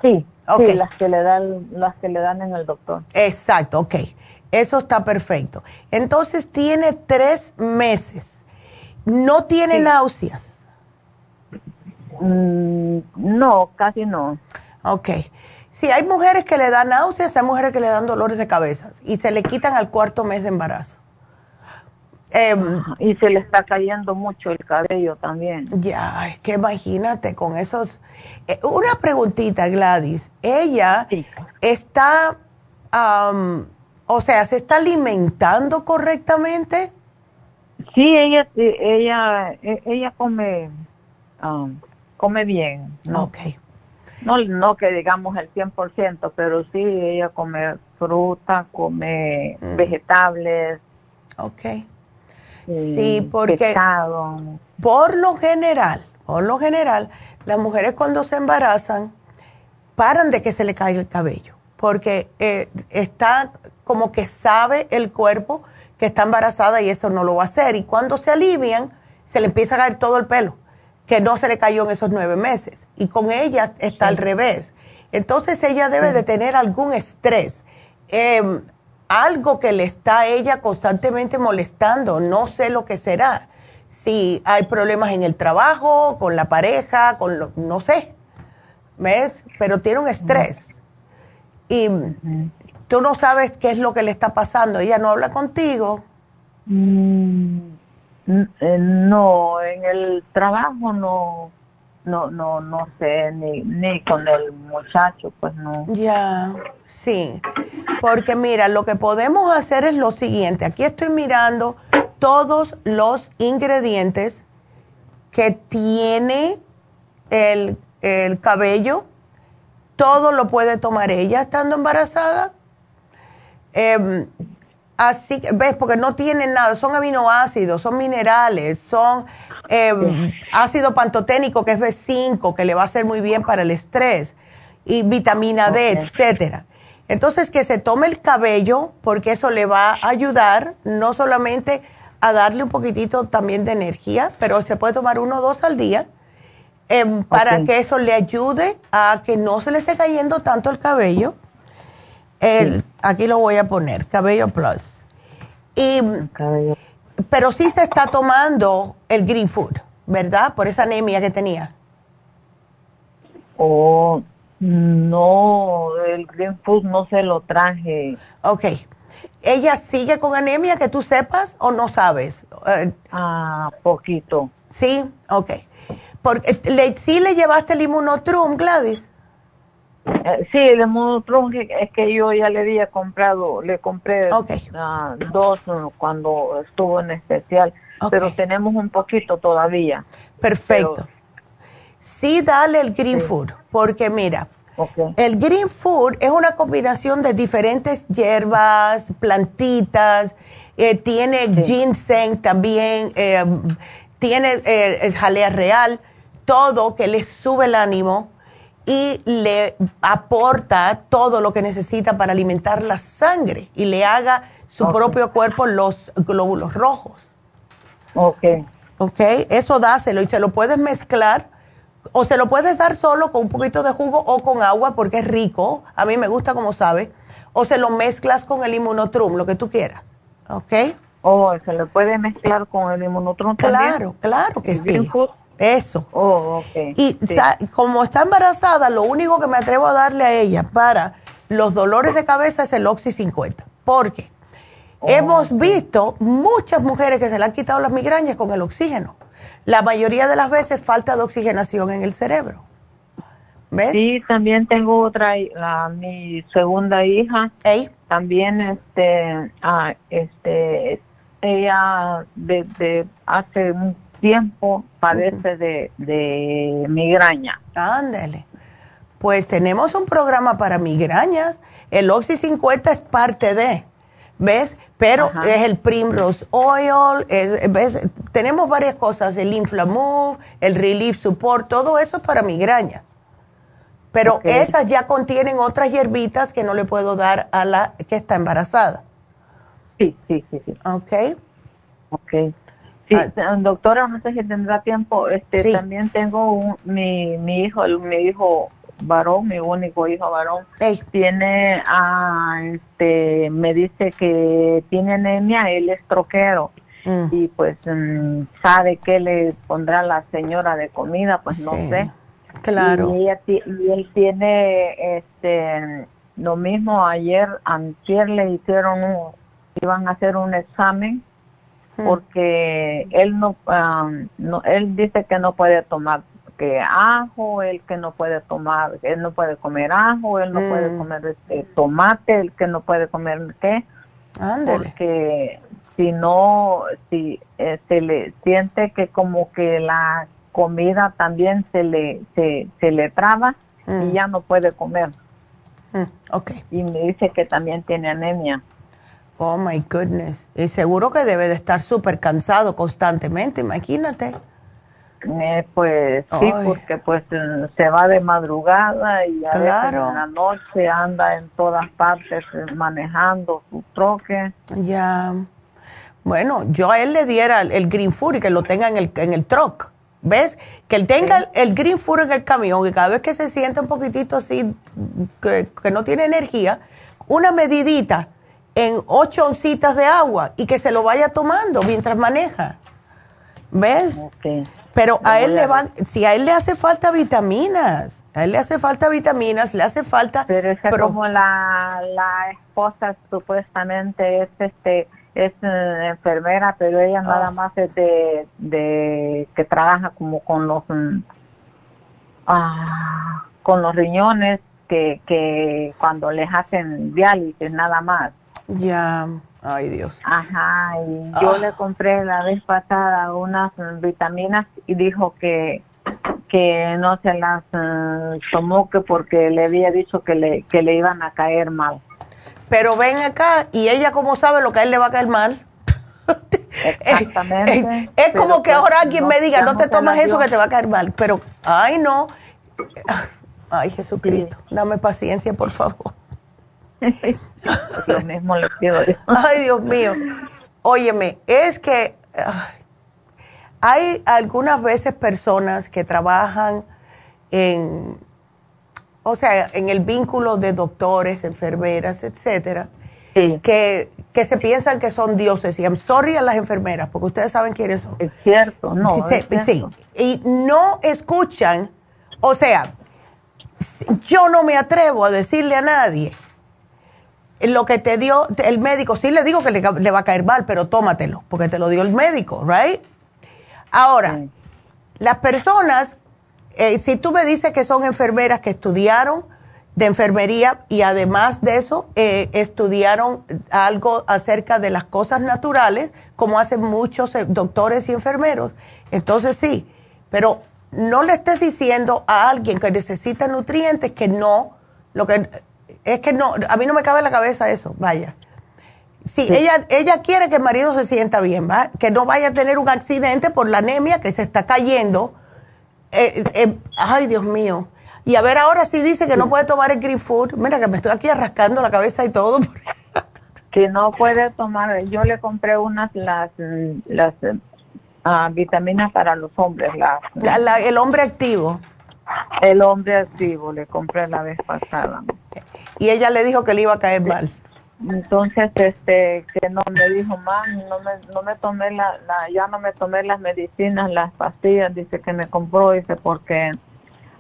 Sí, sí, las que le dan, las que le dan en el doctor. Exacto, ok. Eso está perfecto. Entonces tiene tres meses. ¿No tiene náuseas? Mm, no, casi no. Ok. Sí, hay mujeres que le dan náuseas, hay mujeres que le dan dolores de cabeza y se le quitan al cuarto mes de embarazo. Em, y se le está cayendo mucho el cabello también. Ya, es que imagínate con esos... Eh, una preguntita, Gladys. Ella está, o sea, ¿se está alimentando correctamente? Sí, ella, ella, e, ella come, come bien. ¿no? Ok. No, no que digamos el 100%, pero sí, ella come fruta, come mm. vegetales. Ok Sí, porque por lo general, por lo general, las mujeres cuando se embarazan paran de que se le caiga el cabello, porque eh, está como que sabe el cuerpo que está embarazada y eso no lo va a hacer. Y cuando se alivian, se le empieza a caer todo el pelo, que no se le cayó en esos nueve meses. Y con ella está al revés. Entonces ella debe de tener algún estrés. Eh, algo que le está a ella constantemente molestando, no sé lo que será. Si hay problemas en el trabajo, con la pareja, con lo, no sé, ¿ves? Pero tiene un estrés. Y tú no sabes qué es lo que le está pasando. Ella no habla contigo. Mm, no, en el trabajo no no, no, no sé, ni, ni con el muchacho, pues no. Ya, sí. Porque mira, lo que podemos hacer es lo siguiente. Aquí estoy mirando todos los ingredientes que tiene el, el cabello. Todo lo puede tomar ella estando embarazada. Eh, Así, ves, porque no tienen nada, son aminoácidos, son minerales, son eh, ácido pantoténico que es B5, que le va a hacer muy bien para el estrés, y vitamina D, etcétera. Entonces, que se tome el cabello, porque eso le va a ayudar no solamente a darle un poquitito también de energía, pero se puede tomar uno o dos al día, em, para que eso le ayude a que no se le esté cayendo tanto el cabello el, Aquí lo voy a poner, Cabello Plus. Y, Pero sí se está tomando el Green Food, ¿verdad? Por esa anemia que tenía. Oh, no, el Green Food no se lo traje. Ok. ¿Ella sigue con anemia que tú sepas o no sabes? Eh, ah, poquito. Sí, ok. Porque, ¿le, ¿Sí le llevaste el Immunotrum, Gladys? Eh, sí, el Monotron es que yo ya le había comprado, le compré dos cuando estuvo en especial, pero tenemos un poquito todavía. Perfecto. sí, dale el Green Food, porque mira, el Green Food es una combinación de diferentes hierbas, plantitas, eh, tiene ginseng también, eh, tiene el jalea real, todo que le sube el ánimo y le aporta todo lo que necesita para alimentar la sangre y le haga su propio cuerpo los glóbulos rojos. Ok. Ok, eso dáselo y se lo puedes mezclar o se lo puedes dar solo con un poquito de jugo o con agua porque es rico. A mí me gusta como sabe. O se lo mezclas con el inmunotrum, lo que tú quieras. ¿Ok? O se lo puede mezclar con el inmunotrum también. Claro, claro que sí. Eso. Oh, okay. Y como está embarazada, lo único que me atrevo a darle a ella para los dolores de cabeza es el Oxy 50. Porque hemos visto muchas mujeres que se le han quitado las migrañas con el oxígeno. La mayoría de las veces falta de oxigenación en el cerebro. ¿Ves? Sí, también tengo otra, la, mi segunda hija. También, este, ah, este, ella desde hace un tiempo padece de, de migraña. Ándale. Pues tenemos un programa para migrañas. El Oxy 50 es parte de. ¿ves? Pero es el Primrose Oil, ¿ves? Tenemos varias cosas, el Inflamove, el Relief Support, todo eso es para migraña. Pero esas ya contienen otras hierbitas que no le puedo dar a la que está embarazada. Sí, sí, sí, sí. Ok. Ok. Sí, ah. doctora, no sé si tendrá tiempo. Este, también tengo mi, mi hijo, mi hijo varón, mi único hijo varón, tiene, ah, este, me dice que tiene anemia, él es troquero. Mm. Y pues mm, sabe que le pondrá la señora de comida, pues no sé. Claro. Y, él tiene, este, lo mismo ayer, antier le hicieron un, iban a hacer un examen. Porque él no, no, él dice que no puede tomar que ajo, el que no puede tomar, él no puede comer ajo, él no puede mm. comer este, tomate, el que no puede comer qué. Porque si no, si eh, se le siente que como que la comida también se le, se, se le traba y mm. ya no puede comer. Mm, okay. Y me dice que también tiene anemia. Oh my goodness. Y seguro que debe de estar súper cansado constantemente, imagínate. Eh, pues sí, porque pues se va de madrugada y a veces en la noche anda en todas partes eh, manejando su troque. Ya. Bueno, yo a él le diera el, Green Food y que lo tenga en el, en el truck. ¿Ves? Que él tenga el, Green Food en el camión y cada vez que se siente un poquitito así, que, que no tiene energía, una medidita en ocho oncitas de agua y que se lo vaya tomando mientras maneja. ¿Ves? Pero a él le van, si a él le hace falta vitaminas, a él le hace falta vitaminas, le hace falta. Pero es como la, la esposa supuestamente es este es eh, enfermera, pero ella nada ah. más es de, de, que trabaja como con los mm, ah, con los riñones que, que cuando les hacen diálisis nada más. Ya. Ay, Dios. Ajá, y yo ah. le compré la vez pasada unas vitaminas y dijo que que no se las eh, tomó que porque le había dicho que le, que le iban a caer mal. Pero ven acá, ¿y ella cómo sabe lo que a él le va a caer mal? Exactamente. es, como que pues ahora alguien me diga, no te tomas eso que te va a caer mal. Pero, ay, no. Ay, Jesucristo, dame paciencia, por favor. Lo mismo pido Ay, Dios mío. Óyeme, es que hay algunas veces personas que trabajan en, o sea, en el vínculo de doctores, enfermeras, etcétera, que, que se piensan que son dioses. Y I'm sorry a las enfermeras, porque ustedes saben quiénes son. Es cierto, no. sí, y no escuchan, o sea, yo no me atrevo a decirle a nadie lo que te dio el médico, sí le digo que le, va a caer mal, pero tómatelo, porque te lo dio el médico, ¿right? Ahora, las personas, eh, si tú me dices que son enfermeras que estudiaron de enfermería y además de eso eh, estudiaron algo acerca de las cosas naturales, como hacen muchos eh, doctores y enfermeros, entonces sí, pero no le estés diciendo a alguien que necesita nutrientes que no, lo que es que no, a mí no me cabe en la cabeza eso, vaya. Sí, Ella, ella quiere que el marido se sienta bien, ¿va? que no vaya a tener un accidente por la anemia que se está cayendo. Eh, eh, ay, Dios mío. Y a ver, ahora sí dice que no puede tomar el green food. Mira, que me estoy aquí arrascando la cabeza y todo. que no puede tomar. Yo le compré unas, las, las uh, vitaminas para los hombres. Las, el hombre activo. El hombre activo, le compré la vez pasada y ella le dijo que le iba a caer mal. Entonces, este, que no me dijo, mal, no me, no me tomé la, ya no me tomé las medicinas, las pastillas, dice que me compró, dice, porque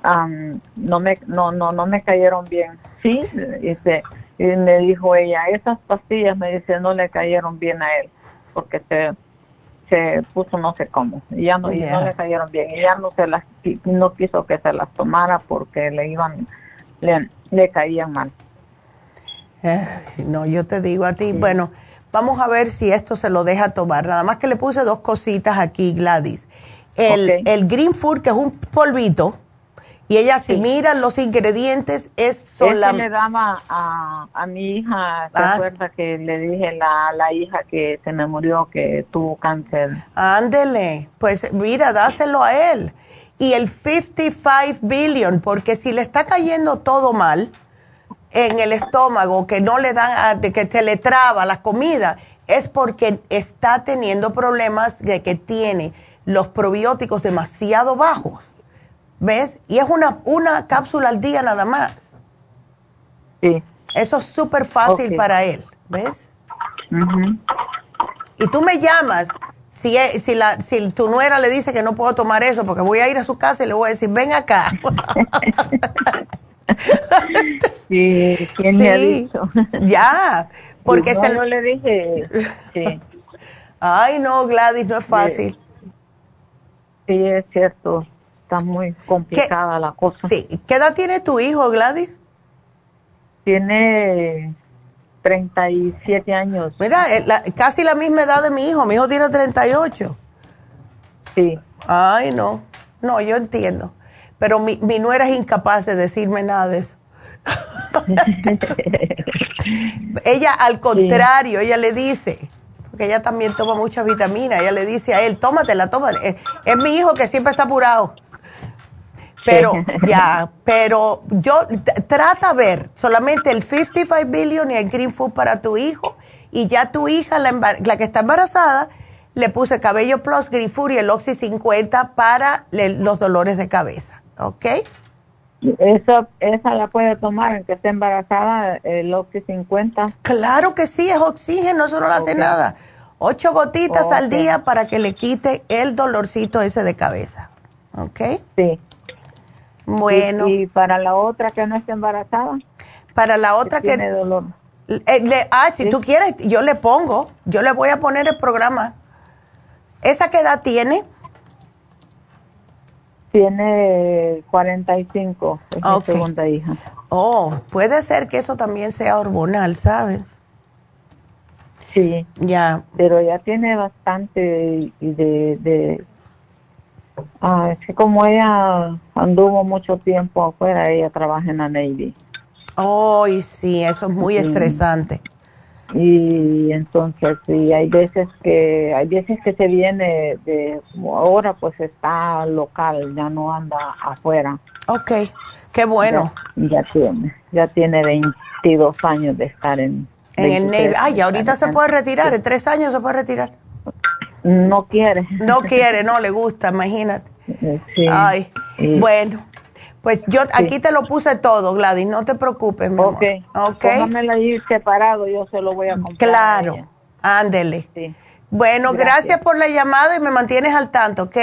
no me, no, no, no me cayeron bien. Sí, dice, y me dijo ella, esas pastillas, me dice, no le cayeron bien a él, porque se, se puso no sé cómo, y ya no, y no le cayeron bien, y ya no se las, no quiso que se las tomara porque le iban, le, le caían mal no, yo te digo a ti, bueno, vamos a ver si esto se lo deja tomar. Nada más que le puse dos cositas aquí, Gladys. El, el Green Food, que es un polvito, Y ella si mira los ingredientes es solamente... le daba a, a mi hija, ¿te ah. acuerdas que le dije la, la hija que se me murió que tuvo cáncer? Ándele, pues mira, dáselo a él. Y el 55 billion, porque si le está cayendo todo mal en el estómago, que no le dan, que se le traba la comida, es porque está teniendo problemas de que tiene los probióticos demasiado bajos. ¿Ves? Y es una, una cápsula al día nada más. Sí. Eso es súper fácil para él, ¿ves? Y tú me llamas, si, si, la, si tu nuera le dice que no puedo tomar eso, porque voy a ir a su casa y le voy a decir, ven acá. sí, ¿quién me ha dicho? ya, porque se... No le dije, sí. Ay, no, Gladys, no es fácil. Sí, es cierto está muy complicada la cosa. Sí. ¿Qué edad tiene tu hijo, Gladys? Tiene 37 años. Mira, eh, casi la misma edad de mi hijo. Mi hijo tiene 38. Sí. Ay, no. No, yo entiendo. Pero mi, mi nuera es incapaz de decirme nada de eso. ella, al contrario, ella le dice, porque ella también toma mucha vitamina, ella le dice a él, tómatela, tómatela. es mi hijo que siempre está apurado. Pero ya, pero yo trata ver solamente el 55 billion y el Green Food para tu hijo y ya tu hija, la, la que está embarazada, le puse Cabello Plus, Green Food y el Oxy 50 para los dolores de cabeza, ¿ok? Eso, esa la puede tomar aunque esté embarazada, el Oxy 50. Claro que sí, es oxígeno, eso no le hace nada. Ocho gotitas al día para que le quite el dolorcito ese de cabeza, ¿ok? Sí. Bueno. ¿Y, para la otra que no está embarazada? Para la otra que... Tiene dolor. Eh, ah, si tú quieres, yo le pongo, yo le voy a poner el programa. ¿Esa qué edad tiene? Tiene 45, es mi segunda hija. Oh, puede ser que eso también sea hormonal, ¿sabes? Sí. Ya. Pero ya tiene bastante de Ah, es que como ella anduvo mucho tiempo afuera, ella trabaja en la Navy. Oh, sí, eso es muy estresante. Y entonces, sí, hay veces que hay veces que se viene de ahora pues está local, ya no anda afuera. Ok, qué bueno. Ya, tiene, ya tiene 22 años de estar en en el Navy. Ay, ahorita se puede retirar, en tres años se puede retirar. No quiere. No quiere, no le gusta, imagínate. Ay, bueno. Pues yo aquí te lo puse todo, Gladys, no te preocupes, mi Ok. okay. ahí separado, yo se lo voy a comprar. Claro, ándele. Bueno, gracias. por la llamada y me mantienes al tanto, ¿ok?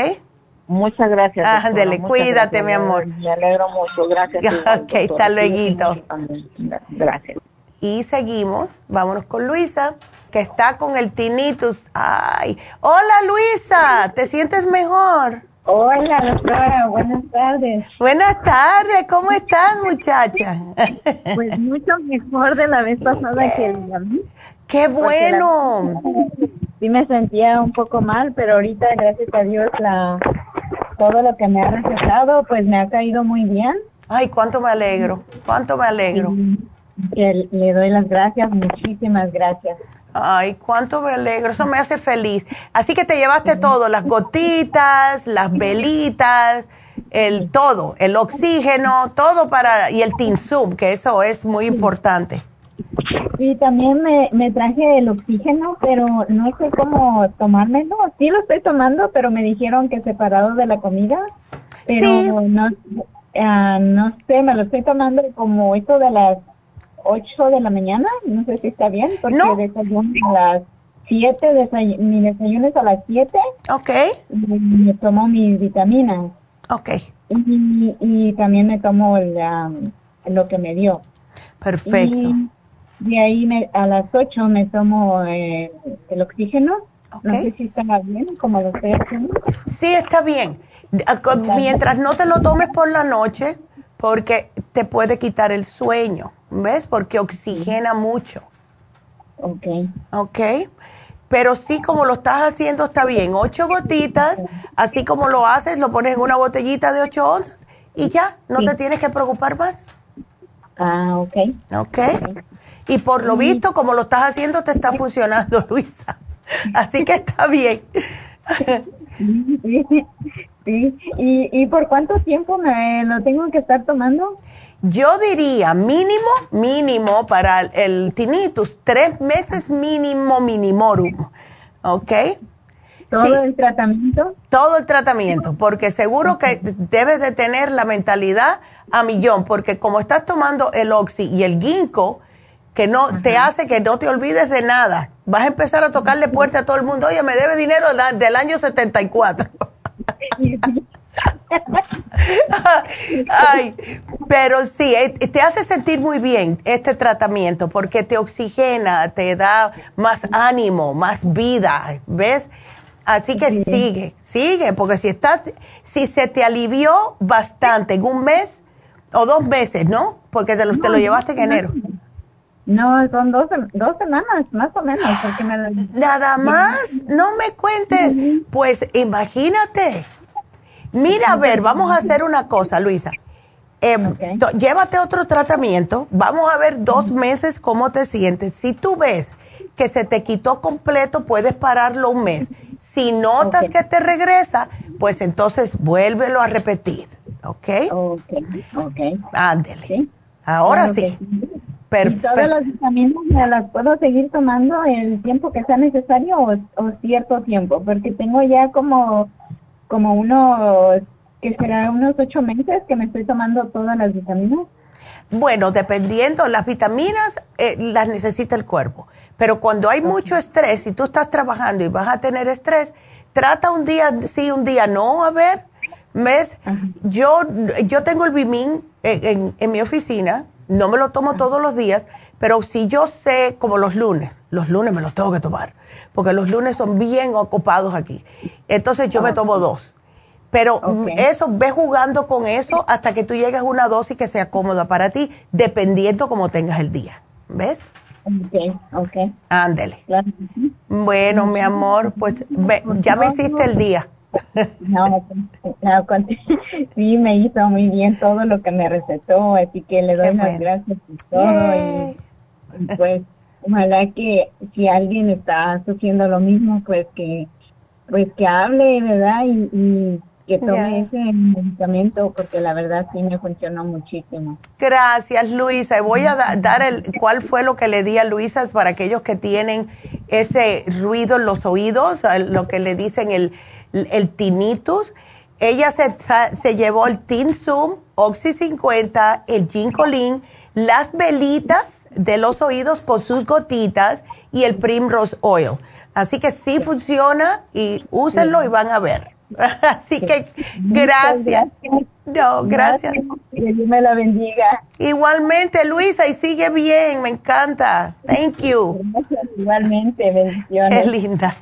Muchas gracias. Ándele, cuídate, mi amor. Me alegro mucho, gracias. ok, hasta luego. Gracias. Y seguimos, vámonos con Luisa que está con el tinnitus. Ay, hola Luisa, ¿te sientes mejor? Hola doctora, buenas tardes. Buenas tardes, ¿cómo estás muchacha? Pues mucho mejor de la vez pasada que el ¡Qué bueno! sí me sentía un poco mal, pero ahorita gracias a Dios la todo lo que me ha recetado pues me ha caído muy bien. Ay, cuánto me alegro, cuánto me alegro. le doy las gracias, muchísimas gracias. Ay, cuánto me alegro, eso me hace feliz. Así que te llevaste todo, las gotitas, las velitas, el todo, el oxígeno, todo para, y el Tinsum, que eso es muy importante. Sí, también me, me traje el oxígeno, pero no sé cómo tomármelo. Sí lo estoy tomando, pero me dijeron que separado de la comida. Pero no, uh, no sé, me lo estoy tomando como esto de las 8 de la mañana, no sé si está bien, porque no. desayuno a las 7, mi desayuno es a las 7. Ok. Y me tomo mis vitaminas. Ok. Y, y también me tomo la, lo que me dio. Perfecto. Y de ahí me, a las 8 me tomo eh, el oxígeno. Okay. No sé si está bien, como lo estoy haciendo. Sí, está bien. Mientras no te lo tomes por la noche, porque te puede quitar el sueño. ¿ves? Porque oxigena mucho. Ok. Ok. Pero sí, como lo estás haciendo, está bien. Ocho gotitas, así como lo haces, lo pones en una botellita de ocho onzas y ya, no te tienes que preocupar más. Ah, ok. Ok. Y por lo visto, como lo estás haciendo, te está funcionando, Luisa. Así que está bien. Sí, ¿Y, ¿Y por cuánto tiempo me lo tengo que estar tomando? Yo diría mínimo, mínimo para el tinnitus, tres meses mínimo minimorum, ¿ok? ¿Todo el tratamiento? Todo el tratamiento, porque seguro que debes de tener la mentalidad a millón, porque como estás tomando el oxi y el ginkgo, que no te hace que no te olvides de nada, vas a empezar a tocarle puerta a todo el mundo, oye, me debe dinero del año 74. Ay, pero sí, eh, te hace sentir muy bien este tratamiento porque te oxigena, te da más ánimo, más vida, ¿ves? Así que sigue, sigue, porque si estás, si se te alivió bastante en un mes o dos meses, ¿no? Porque te lo, te lo llevaste en enero. No, son dos, dos semanas, más o menos. Nada más, no me cuentes. Pues imagínate. Mira, a ver, vamos a hacer una cosa, Luisa. Em, llévate otro tratamiento, vamos a ver dos meses cómo te sientes. Si tú ves que se te quitó completo, puedes pararlo un mes. Si notas que te regresa, pues entonces vuélvelo a repetir, ¿ok? Ok, ok. Ándele. Ahora sí. Perfecto. ¿Todas las vitaminas me las puedo seguir tomando el tiempo que sea necesario o, o cierto tiempo? Porque tengo ya como, como unos, que será unos ocho meses que me estoy tomando todas las vitaminas. Bueno, dependiendo, las vitaminas eh, las necesita el cuerpo, pero cuando hay mucho estrés, si tú estás trabajando y vas a tener estrés, trata un día sí, un día no, a ver, ¿ves? Yo, yo tengo el Bimin en, en, mi oficina, no me lo tomo todos los días, pero si yo sé, como los lunes, los lunes me los tengo que tomar, porque los lunes son bien ocupados aquí, entonces yo me tomo dos pero eso, ve jugando con eso hasta que tú llegues a una dosis que sea cómoda para ti, dependiendo cómo tengas el día. ¿Ves? Ok, ok. Ándele. Bueno, mi amor, pues ya me hiciste el día. No, sí, me hizo muy bien todo lo que me recetó, así que le doy las gracias por todo. Y, pues, ojalá que si alguien está sufriendo lo mismo, pues que pues que hable, ¿verdad? y que tome ese medicamento porque la verdad sí me funcionó muchísimo. Gracias, Luisa. Y voy a dar el cuál fue lo que le di a Luisa para aquellos que tienen ese ruido en los oídos, lo que le dicen el, el tinnitus. Ella se, se llevó el Tinsum, Oxy 50, el Ginkolin, las velitas de los oídos con sus gotitas y el Primrose Oil. Así que sí funciona y úsenlo y van a ver. Así que gracias. No, gracias. Que Dios me la bendiga. Igualmente, Luisa, y sigue bien, me encanta. Thank you. Igualmente, bendiciones. Qué linda.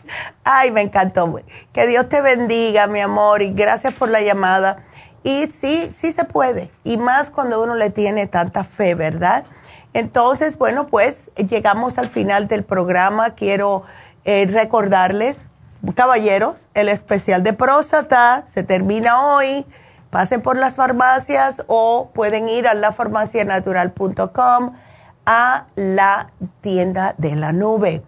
Ay, me encantó. Que Dios te bendiga, mi amor, y gracias por la llamada. Y sí, sí se puede, y más cuando uno le tiene tanta fe, ¿verdad? Entonces, bueno, pues llegamos al final del programa. Quiero eh, recordarles caballeros, el especial de próstata se termina hoy. Pasen por las farmacias o pueden ir a lafarmacianatural.com a la tienda de la nube.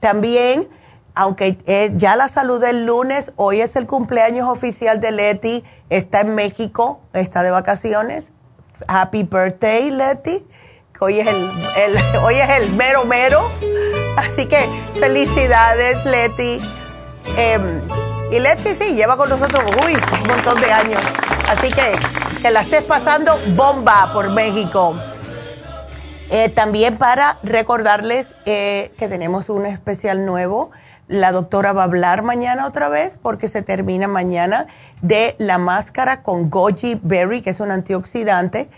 También, aunque eh, ya la saludé el lunes, hoy es el cumpleaños oficial de Leti. Está en México, está de vacaciones. Happy birthday, Leti. Hoy es el, hoy es el mero mero. Así que felicidades, Leti. Em, y Leti sí, lleva con nosotros, uy, un montón de años. Así que que la estés pasando bomba por México. Eh, también para recordarles eh, que tenemos un especial nuevo. La doctora va a hablar mañana otra vez porque se termina mañana de la máscara con goji berry, que es un antioxidante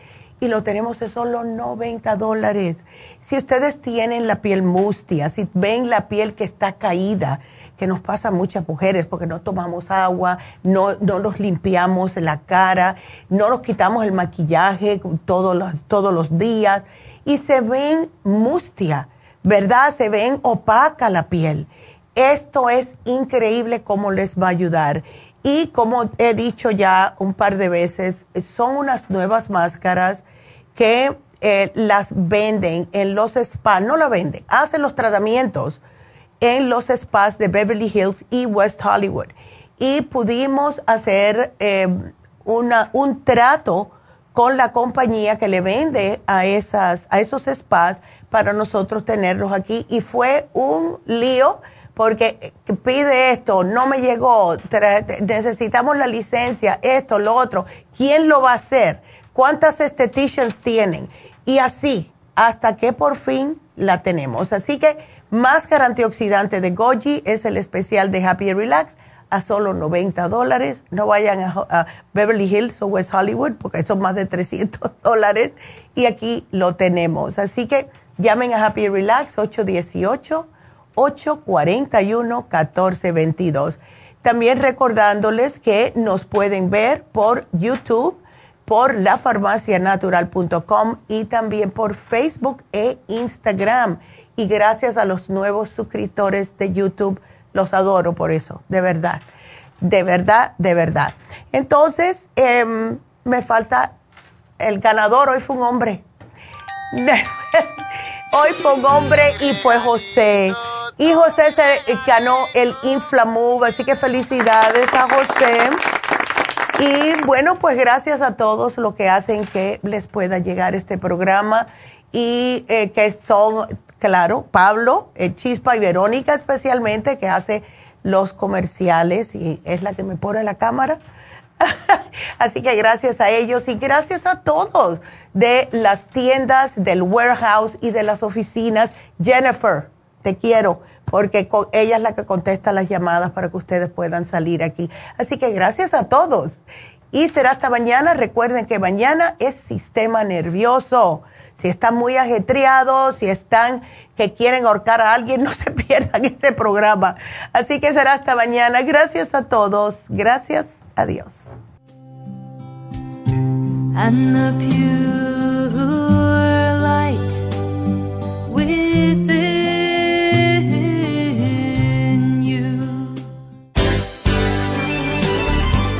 y lo tenemos de solo 90 dólares. Si ustedes tienen la piel mustia, si ven la piel que está caída, que nos pasa a muchas mujeres porque no tomamos agua, no, no nos limpiamos la cara, no nos quitamos el maquillaje todos los, todos los días y se ven mustia, ¿verdad? Se ven opaca la piel. Esto es increíble cómo les va a ayudar Y como he dicho ya un par de veces, son unas nuevas máscaras que eh, las venden en los spas, no la venden, hacen los tratamientos en los spas de Beverly Hills y West Hollywood. Y pudimos hacer eh, una, un trato con la compañía que le vende a, esas, a esos spas para nosotros tenerlos aquí. Y fue un lío porque pide esto, no me llegó, necesitamos la licencia, esto, lo otro. ¿Quién lo va a hacer? ¿Cuántas estheticians tienen? Y así, hasta que por fin la tenemos. Así que máscara antioxidante de Goji es el especial de Happy Relax a solo 90 dólares. No vayan a, Beverly Hills o West Hollywood porque son más de 300 dólares y aquí lo tenemos. Así que llamen a Happy Relax 818-841-1422. También recordándoles que nos pueden ver por YouTube, por lafarmacianatural.com y también por Facebook e Instagram. Y gracias a los nuevos suscriptores de YouTube los adoro por eso, de verdad, de verdad, de verdad. Entonces, em, me falta el ganador, hoy fue un hombre. hoy fue un hombre y fue José. Y José se ganó el Inflamove, así que felicidades a José. Y bueno, pues gracias a todos los que hacen que les pueda llegar este programa y eh, que son claro, Pablo, el Chispa y Verónica especialmente, que hace los comerciales y es la que me pone la cámara. Así que gracias a ellos y gracias a todos de las tiendas, del warehouse y de las oficinas. Jennifer, te quiero porque ella es la que contesta las llamadas para que ustedes puedan salir aquí. Así que gracias a todos. Y será hasta mañana. Recuerden que mañana es sistema nervioso si están muy ajetreados, si están que quieren ahorcar a alguien, no se pierdan ese programa. Así que será hasta mañana. Gracias a todos. Gracias. Adiós.